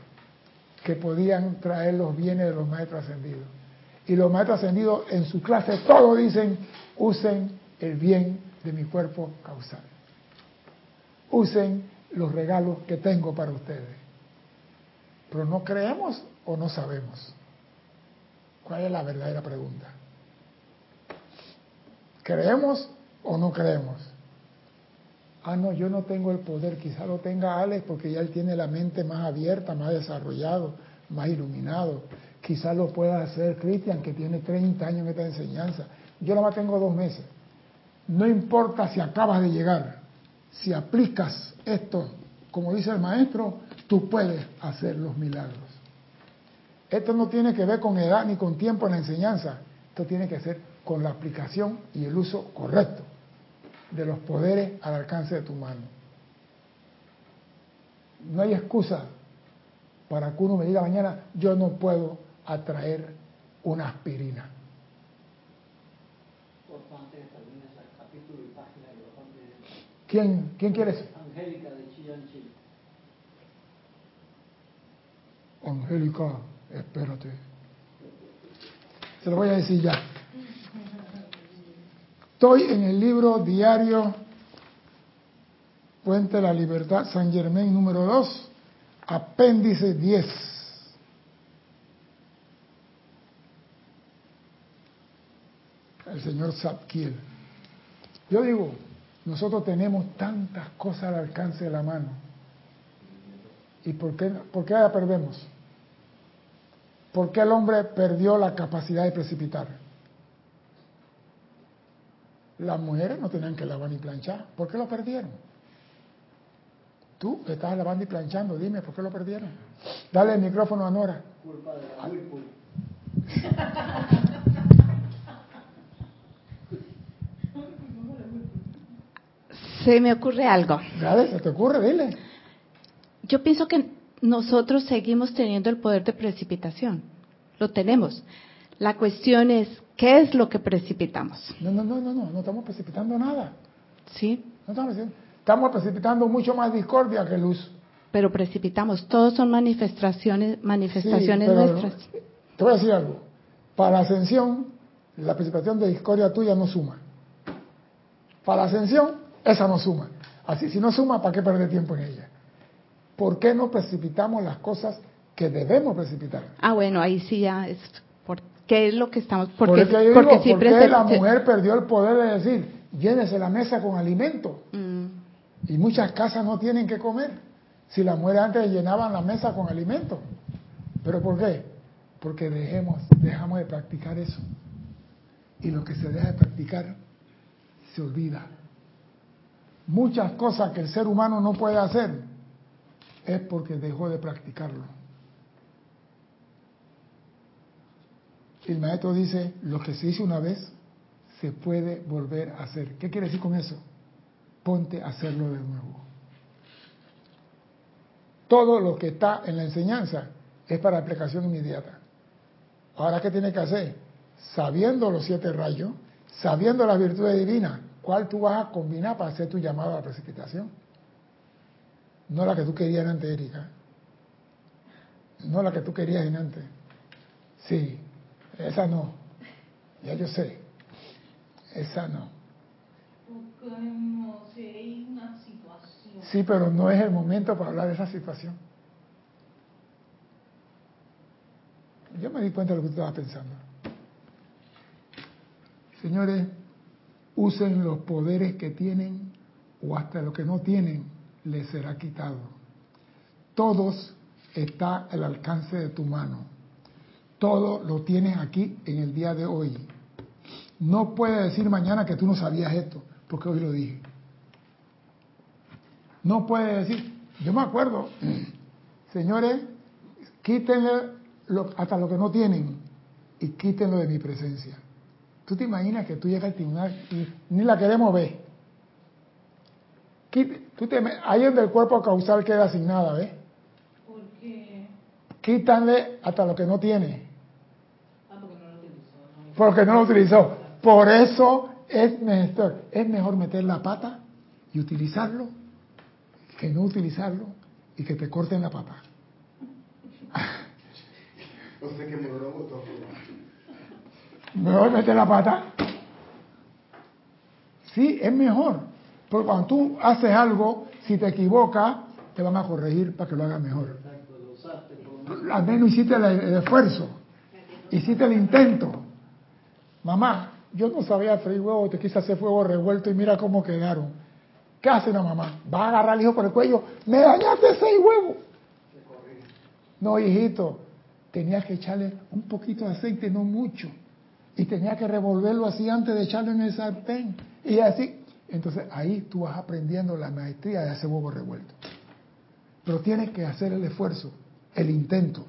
que podían traer los bienes de los maestros ascendidos. Y los maestros ascendidos en su clase todos dicen, usen el bien de mi cuerpo causal. Usen los regalos que tengo para ustedes. Pero no creemos o no sabemos. ¿Cuál es la verdadera pregunta? ¿Creemos o no creemos? Ah, no, yo no tengo el poder, quizá lo tenga Alex porque ya él tiene la mente más abierta, más desarrollado, más iluminado. Quizá lo pueda hacer Cristian, que tiene 30 años en esta enseñanza. Yo nada más tengo dos meses. No importa si acabas de llegar, si aplicas esto, como dice el maestro, tú puedes hacer los milagros. Esto no tiene que ver con edad ni con tiempo en la enseñanza, esto tiene que ser con la aplicación y el uso correcto de los poderes al alcance de tu mano. No hay excusa para que uno me diga mañana, yo no puedo atraer una aspirina. ¿Quién, quién quiere eso? Angélica de Chillán, Chile. Angélica, espérate. Se lo voy a decir ya. Estoy en el libro diario Puente de la Libertad, San Germán número 2, apéndice 10. El señor Zapkiel. Yo digo, nosotros tenemos tantas cosas al alcance de la mano. ¿Y por qué, por qué la perdemos? ¿Por qué el hombre perdió la capacidad de precipitar? Las mujeres no tenían que lavar ni planchar. ¿Por qué lo perdieron? Tú estás lavando y planchando, dime, ¿por qué lo perdieron? Dale el micrófono a Nora. Culpa de la se me ocurre algo. Dale, se te ocurre, dile. Yo pienso que nosotros seguimos teniendo el poder de precipitación. Lo tenemos. La cuestión es, ¿qué es lo que precipitamos? No, no, no, no, no, no estamos precipitando nada. ¿Sí? No estamos, estamos precipitando mucho más discordia que luz. Pero precipitamos, todos son manifestaciones, manifestaciones nuestras. Te voy a decir algo. Para la ascensión, la precipitación de discordia tuya no suma. Para la ascensión, esa no suma. Así, si no suma, ¿para qué perder tiempo en ella? ¿Por qué no precipitamos las cosas que debemos precipitar? Ah, bueno, ahí sí ya es. ¿Por ¿Qué es lo que estamos.? Porque, porque, porque la mujer perdió el poder de decir, llénese la mesa con alimento. Mm. Y muchas casas no tienen que comer. Si las mujeres antes llenaban la mesa con alimento. ¿Pero por qué? Porque dejemos, dejamos de practicar eso. Y lo que se deja de practicar se olvida muchas cosas que el ser humano no puede hacer, es porque dejó de practicarlo. El maestro dice, lo que se hizo una vez, se puede volver a hacer. ¿Qué quiere decir con eso? Ponte a hacerlo de nuevo. Todo lo que está en la enseñanza es para aplicación inmediata. Ahora, ¿qué tiene que hacer? Sabiendo los siete rayos, sabiendo las virtudes divinas, ¿Cuál tú vas a combinar para hacer tu llamado a la precipitación? No la que tú querías antes, Erika. No la que tú querías en antes. Sí, esa no. Ya yo sé. Esa no. Sí, pero no es el momento para hablar de esa situación. Yo me di cuenta de lo que tú estabas pensando. Señores, usen los poderes que tienen o hasta lo que no tienen les será quitado. Todos está al alcance de tu mano. Todo lo tienes aquí en el día de hoy. No puedes decir mañana que tú no sabías esto, porque hoy lo dije. No puedes decir, yo me acuerdo, señores, quítenle hasta lo que no tienen y quítenlo de mi presencia. Tú te imaginas que tú llegas al tribunal y ni la queremos ver. Tú te, ahí donde el cuerpo causal queda sin nada, ¿ves? ¿Por qué? Quítanle hasta lo que no tiene. Ah, porque no lo utilizó. Porque no lo utilizó. Por eso es mejor, es mejor meter la pata y utilizarlo que no utilizarlo y que te corten la pata. No sé qué Mejor meter la pata. Sí, es mejor. Porque cuando tú haces algo, si te equivocas, te van a corregir para que lo hagas mejor. Al menos hiciste el, esfuerzo, hiciste el intento. Mamá, yo no sabía freír huevo, te quise hacer fuego revuelto y mira cómo quedaron. ¿Qué hace una mamá? Va a agarrar al hijo por el cuello, me dañaste seis huevos. No, hijito, tenías que echarle un poquito de aceite, no mucho. Y tenía que revolverlo así antes de echarlo en el sartén. Y así. Entonces ahí tú vas aprendiendo la maestría de hacer huevo revuelto. Pero tienes que hacer el esfuerzo, el intento.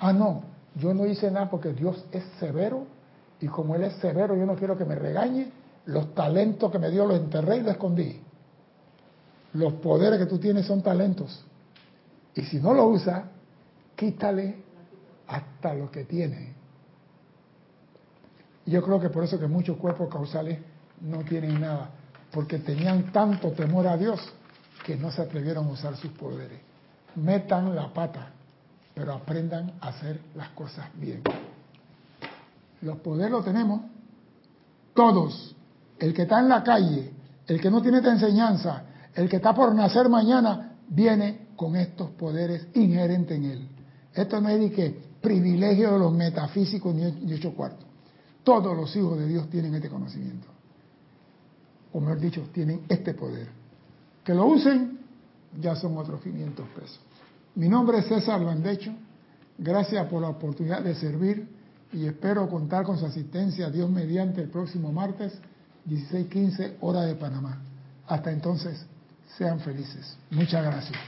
Ah, no, yo no hice nada porque Dios es severo y como Él es severo yo no quiero que me regañe, los talentos que me dio los enterré y los escondí. Los poderes que tú tienes son talentos. Y si no lo usas, quítale hasta lo que tiene. Yo creo que por eso que muchos cuerpos causales no tienen nada, porque tenían tanto temor a Dios que no se atrevieron a usar sus poderes. Metan la pata, pero aprendan a hacer las cosas bien. Los poderes los tenemos todos. El que está en la calle, el que no tiene esta enseñanza, el que está por nacer mañana, viene con estos poderes inherentes en él. Esto no es de que privilegio de los metafísicos ni ocho cuartos. Todos los hijos de Dios tienen este conocimiento. O mejor dicho, tienen este poder. Que lo usen, ya son otros 500 pesos. Mi nombre es César Landecho. Gracias por la oportunidad de servir y espero contar con su asistencia, Dios mediante, el próximo martes, 16:15, hora de Panamá. Hasta entonces, sean felices. Muchas gracias.